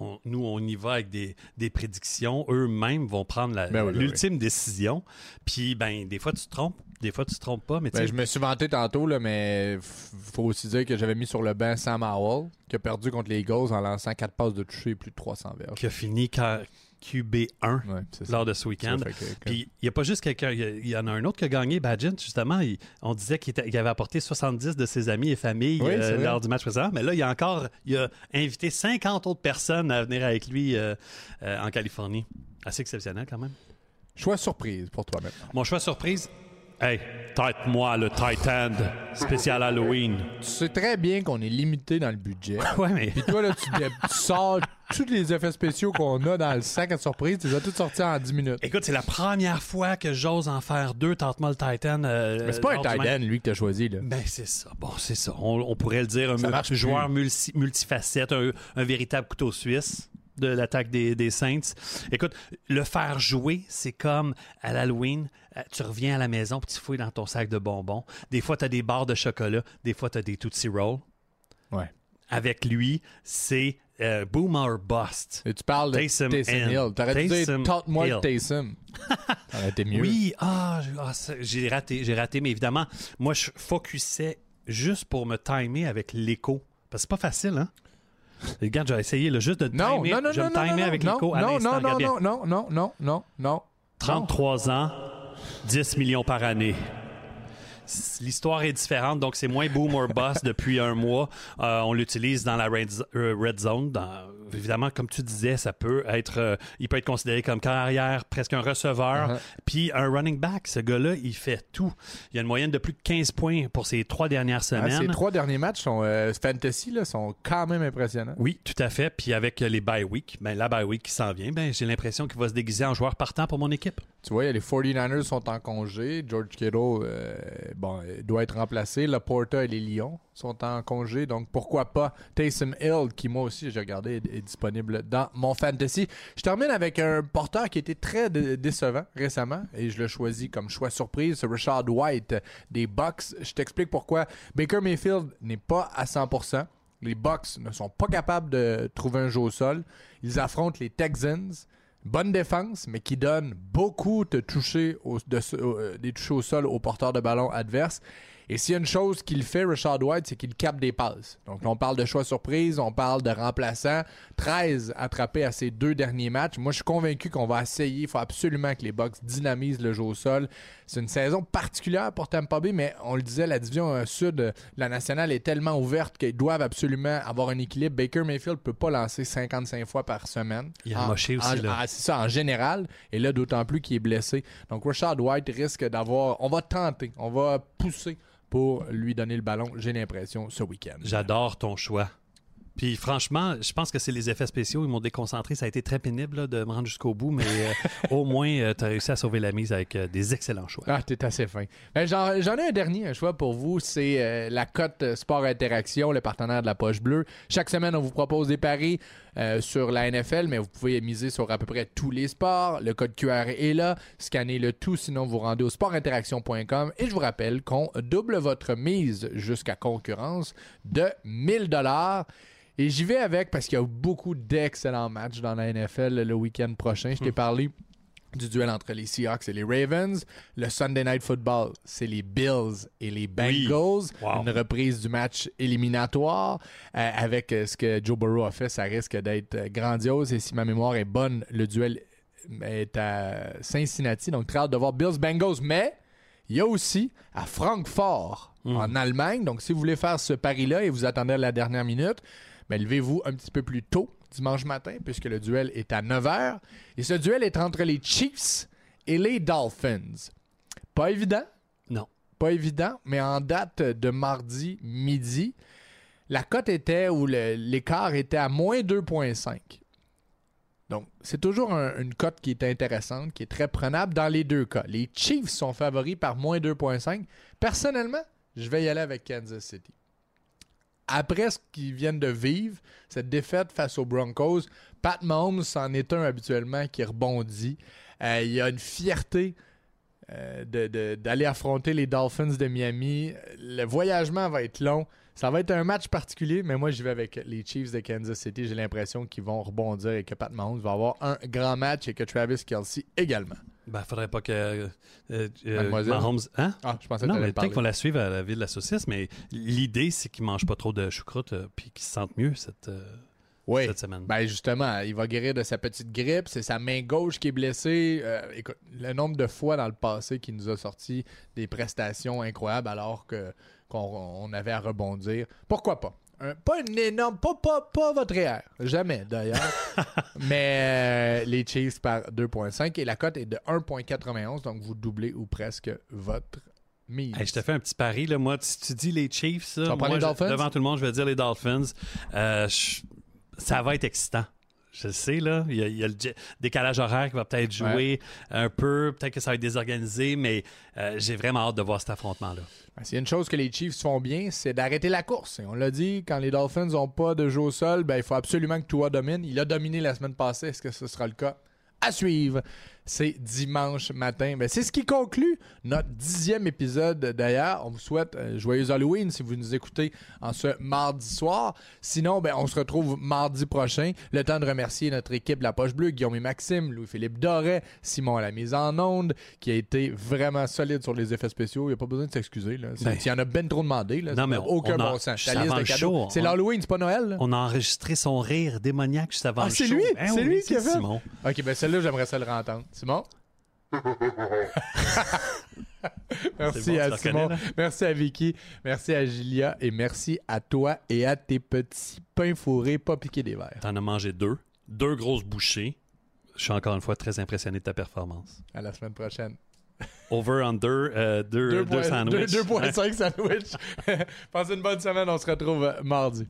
on- nous, on y va avec des, des prédictions. Eux-mêmes vont prendre Ben oui, ben l'ultime décision. Puis, ben, des fois, tu te trompes, des fois, tu te trompes pas. Mais Ben, je me suis vanté tantôt, là, mais faut aussi dire que j'avais mis sur le banc Sam Howell, qui a perdu contre les Eagles en lançant 4 passes de toucher et plus de 300 verges. qui a fini K- QB1 Ouais, c'est ça. lors de ce week-end. Puis, il n'y a pas juste quelqu'un, il y en a un autre qui a gagné, Badgent, justement. il- on disait qu'il avait apporté 70 de ses amis et familles Oui, euh, lors du match précédent. Mais là, il y a encore, il a invité 50 autres personnes à venir avec lui euh, euh, en Californie. Assez exceptionnel, quand même. Choix surprise pour toi maintenant. Mon choix surprise, hey, tête-moi le Titan spécial Halloween. Tu sais très bien qu'on est limité dans le budget. Ouais, mais Puis toi, là, tu, tu sors tous les effets spéciaux qu'on a dans le sac à surprise, tu les as tous sortis en 10 minutes. écoute, c'est la première fois que j'ose en faire deux, tente-moi le Titan. euh, Mais c'est pas un tight end, lui, que t'as choisi, là. Ben, c'est ça. Bon, c'est ça. On, on pourrait le dire, un joueur multi- multifacette, un, un véritable couteau suisse de l'attaque des, des Saints. Écoute, le faire jouer, c'est comme à l'Halloween, tu reviens à la maison puis tu fouilles dans ton sac de bonbons. Des fois, tu as des barres de chocolat, des fois, tu as des Tootsie Rolls. Ouais. Avec lui, c'est euh, boom or bust. Et tu parles de Taysom Hill. T'aurais dû dire Hill. Taysom. Ça aurait été mieux. Oui, ah, ah, j'ai raté, j'ai raté, mais évidemment, moi, je focusais juste pour me timer avec l'écho. Parce que c'est pas facile, hein? Regarde, j'ai essayé là, juste de Non, timer, non, non, je non, me non, avec non, l'écho à non, l'instant. non, non, non, non, non, non, non. 33 ans, 10 millions par année. L'histoire est différente, donc c'est moins boom or bust depuis un mois. Euh, on l'utilise dans la red, euh, zone. Évidemment, comme tu disais, ça peut être, euh, il peut être considéré comme carrière, presque un receveur, Uh-huh. puis un running back. Ce gars-là, il fait tout. Il a une moyenne de plus de 15 points pour ses trois dernières Ah, semaines. ces trois derniers matchs sont euh, fantasy là, sont quand même impressionnants. Oui, tout à fait. Puis avec les bye week, ben, la bye week qui s'en vient, ben, j'ai l'impression qu'il va se déguiser en joueur partant pour mon équipe. Tu vois, les 49ers sont en congé. George Kittle euh, bon, doit être remplacé. Laporta et les Lions sont en congé. Donc, pourquoi pas Taysom Hill, qui moi aussi, j'ai regardé, est, disponible dans mon fantasy. Je termine avec un porteur qui était très décevant récemment et je l'ai choisi comme choix surprise. C'est Richard White des Bucks. Je t'explique pourquoi. Baker Mayfield n'est pas à 100%. Les Bucks ne sont pas capables de trouver un jeu au sol. Ils affrontent les Texans bonne défense, mais qui donne beaucoup de toucher au, euh, touchés au sol aux porteurs de ballon adverses. Et s'il y a une chose qu'il fait, Richard White, c'est qu'il capte des passes. Donc, on parle de choix surprise, on parle de remplaçants. 13 attrapés à ces deux derniers matchs. Moi, je suis convaincu qu'on va essayer. Il faut absolument que les Bucks dynamisent le jeu au sol. C'est une saison particulière pour Tampa Bay, mais on le disait, la division euh, sud, euh, la nationale est tellement ouverte qu'ils doivent absolument avoir un équilibre. Baker Mayfield ne peut pas lancer 55 fois par semaine. Il a moché aussi. Ah, c'est ça, en général. Et là, d'autant plus qu'il est blessé. Donc, Richard White risque d'avoir. On va tenter, on va pousser pour lui donner le ballon, j'ai l'impression, ce week-end. J'adore ton choix. Puis franchement, je pense que c'est les effets spéciaux. Ils m'ont déconcentré. Ça a été très pénible de me rendre jusqu'au bout, mais euh, au moins, euh, tu as réussi à sauver la mise avec euh, des excellents choix. Ah, t'es assez fin. Ben, j'en, ai un dernier un choix pour vous. C'est la cote Sport Interaction, le partenaire de la Poche Bleue. Chaque semaine, on vous propose des paris sur la NFL, mais vous pouvez miser sur à peu près tous les sports. Le code QR est là. Scannez le tout, sinon vous rendez au sportinteraction.com. Et je vous rappelle qu'on double votre mise jusqu'à concurrence de 1000 dollars. Et j'y vais avec parce qu'il y a beaucoup d'excellents matchs dans la NFL le week-end prochain. Je t'ai hmm. parlé du duel entre les Seahawks et les Ravens. Le Sunday Night Football, c'est les Bills et les Bengals. Une reprise du match éliminatoire. Euh, avec euh, ce que Joe Burrow a fait, ça risque d'être euh, grandiose. Et si ma mémoire est bonne, le duel est à Cincinnati. Donc, très hâte de voir Bills-Bengals. Mais il y a aussi à Francfort, hmm. en Allemagne. Donc, si vous voulez faire ce pari-là et vous attendez à la dernière minute, mais levez-vous un petit peu plus tôt dimanche matin, puisque le duel est à 9h. Et ce duel est entre les Chiefs et les Dolphins. Pas évident. Non. Pas évident, mais en date de mardi midi, la cote était, ou l'écart était à moins 2,5. Donc, c'est toujours une cote qui est intéressante, qui est très prenable dans les deux cas. Les Chiefs sont favoris par moins 2,5. Personnellement, je vais y aller avec Kansas City après ce qu'ils viennent de vivre, cette défaite face aux Broncos, Pat Mahomes c'en est un habituellement qui rebondit. Euh, il y a une fierté euh, d'aller affronter les Dolphins de Miami. Le voyagement va être long. Ça va être un match particulier, mais moi, je vais avec les Chiefs de Kansas City. J'ai l'impression qu'ils vont rebondir et que Pat Mahomes va avoir un grand match et que Travis Kelsey également. Ben, faudrait pas que euh, euh Mahomes. Hein? Ah, je pensais que Non, mais peut-être qu'on la suive à la ville de la saucisse, mais l'idée, c'est qu'il mange pas trop de choucroute euh, puis qu'il se sente mieux cette, euh, oui. cette semaine. Ben, justement, il va guérir de sa petite grippe. C'est sa main gauche qui est blessée. écoute, le nombre de fois dans le passé qu'il nous a sorti des prestations incroyables alors que qu'on avait à rebondir. Pourquoi pas? pas une énorme, pas, pas, pas votre REER, jamais d'ailleurs, mais euh, les Chiefs par 2.5 et la cote est de 1.91, donc vous doublez ou presque votre mise. je te fais un petit pari, là. moi, si tu dis les Chiefs, moi, devant tout le monde, je vais dire les Dolphins. Euh, ça va être excitant. Je sais, là. Il y, a, le décalage horaire qui va peut-être jouer un peu. Peut-être que ça va être désorganisé, mais euh, j'ai vraiment hâte de voir cet affrontement-là. Ben, S'il y a une chose que les Chiefs font bien, c'est d'arrêter la course. Et on l'a dit, quand les Dolphins n'ont pas de jeu au sol, ben, il faut absolument que Tua domine. Il a dominé la semaine passée. Est-ce que ce sera le cas? À suivre c'est dimanche matin. Mais ben, c'est ce qui conclut notre dixième épisode d'ailleurs. On vous souhaite un joyeux Halloween si vous nous écoutez en ce mardi soir. Sinon, ben, on se retrouve mardi prochain. Le temps de remercier notre équipe La Poche Bleue, Guillaume et Maxime, Louis-Philippe Doré, Simon à la mise en onde, qui a été vraiment solide sur les effets spéciaux. Il n'y a pas besoin de s'excuser. Ben, il y en a bien trop demandé. Là. Non, mais aucun bon sens. C'est l'Halloween, c'est pas Noël. On a enregistré son rire démoniaque juste avant ah, le show. Ben c'est lui, c'est lui qui a fait? Simon. Ok, ben celle-là, j'aimerais ça le rentendre. Simon? merci à Simon, merci à Vicky, merci à Julia et merci à toi et à tes petits pains fourrés pas piqués des verres. T'en as mangé deux, deux grosses bouchées. Je suis encore une fois très impressionné de ta performance. À la semaine prochaine. Over, under, euh, deux, deux, sandwichs. 2.5 sandwichs. Passez une bonne semaine, on se retrouve mardi.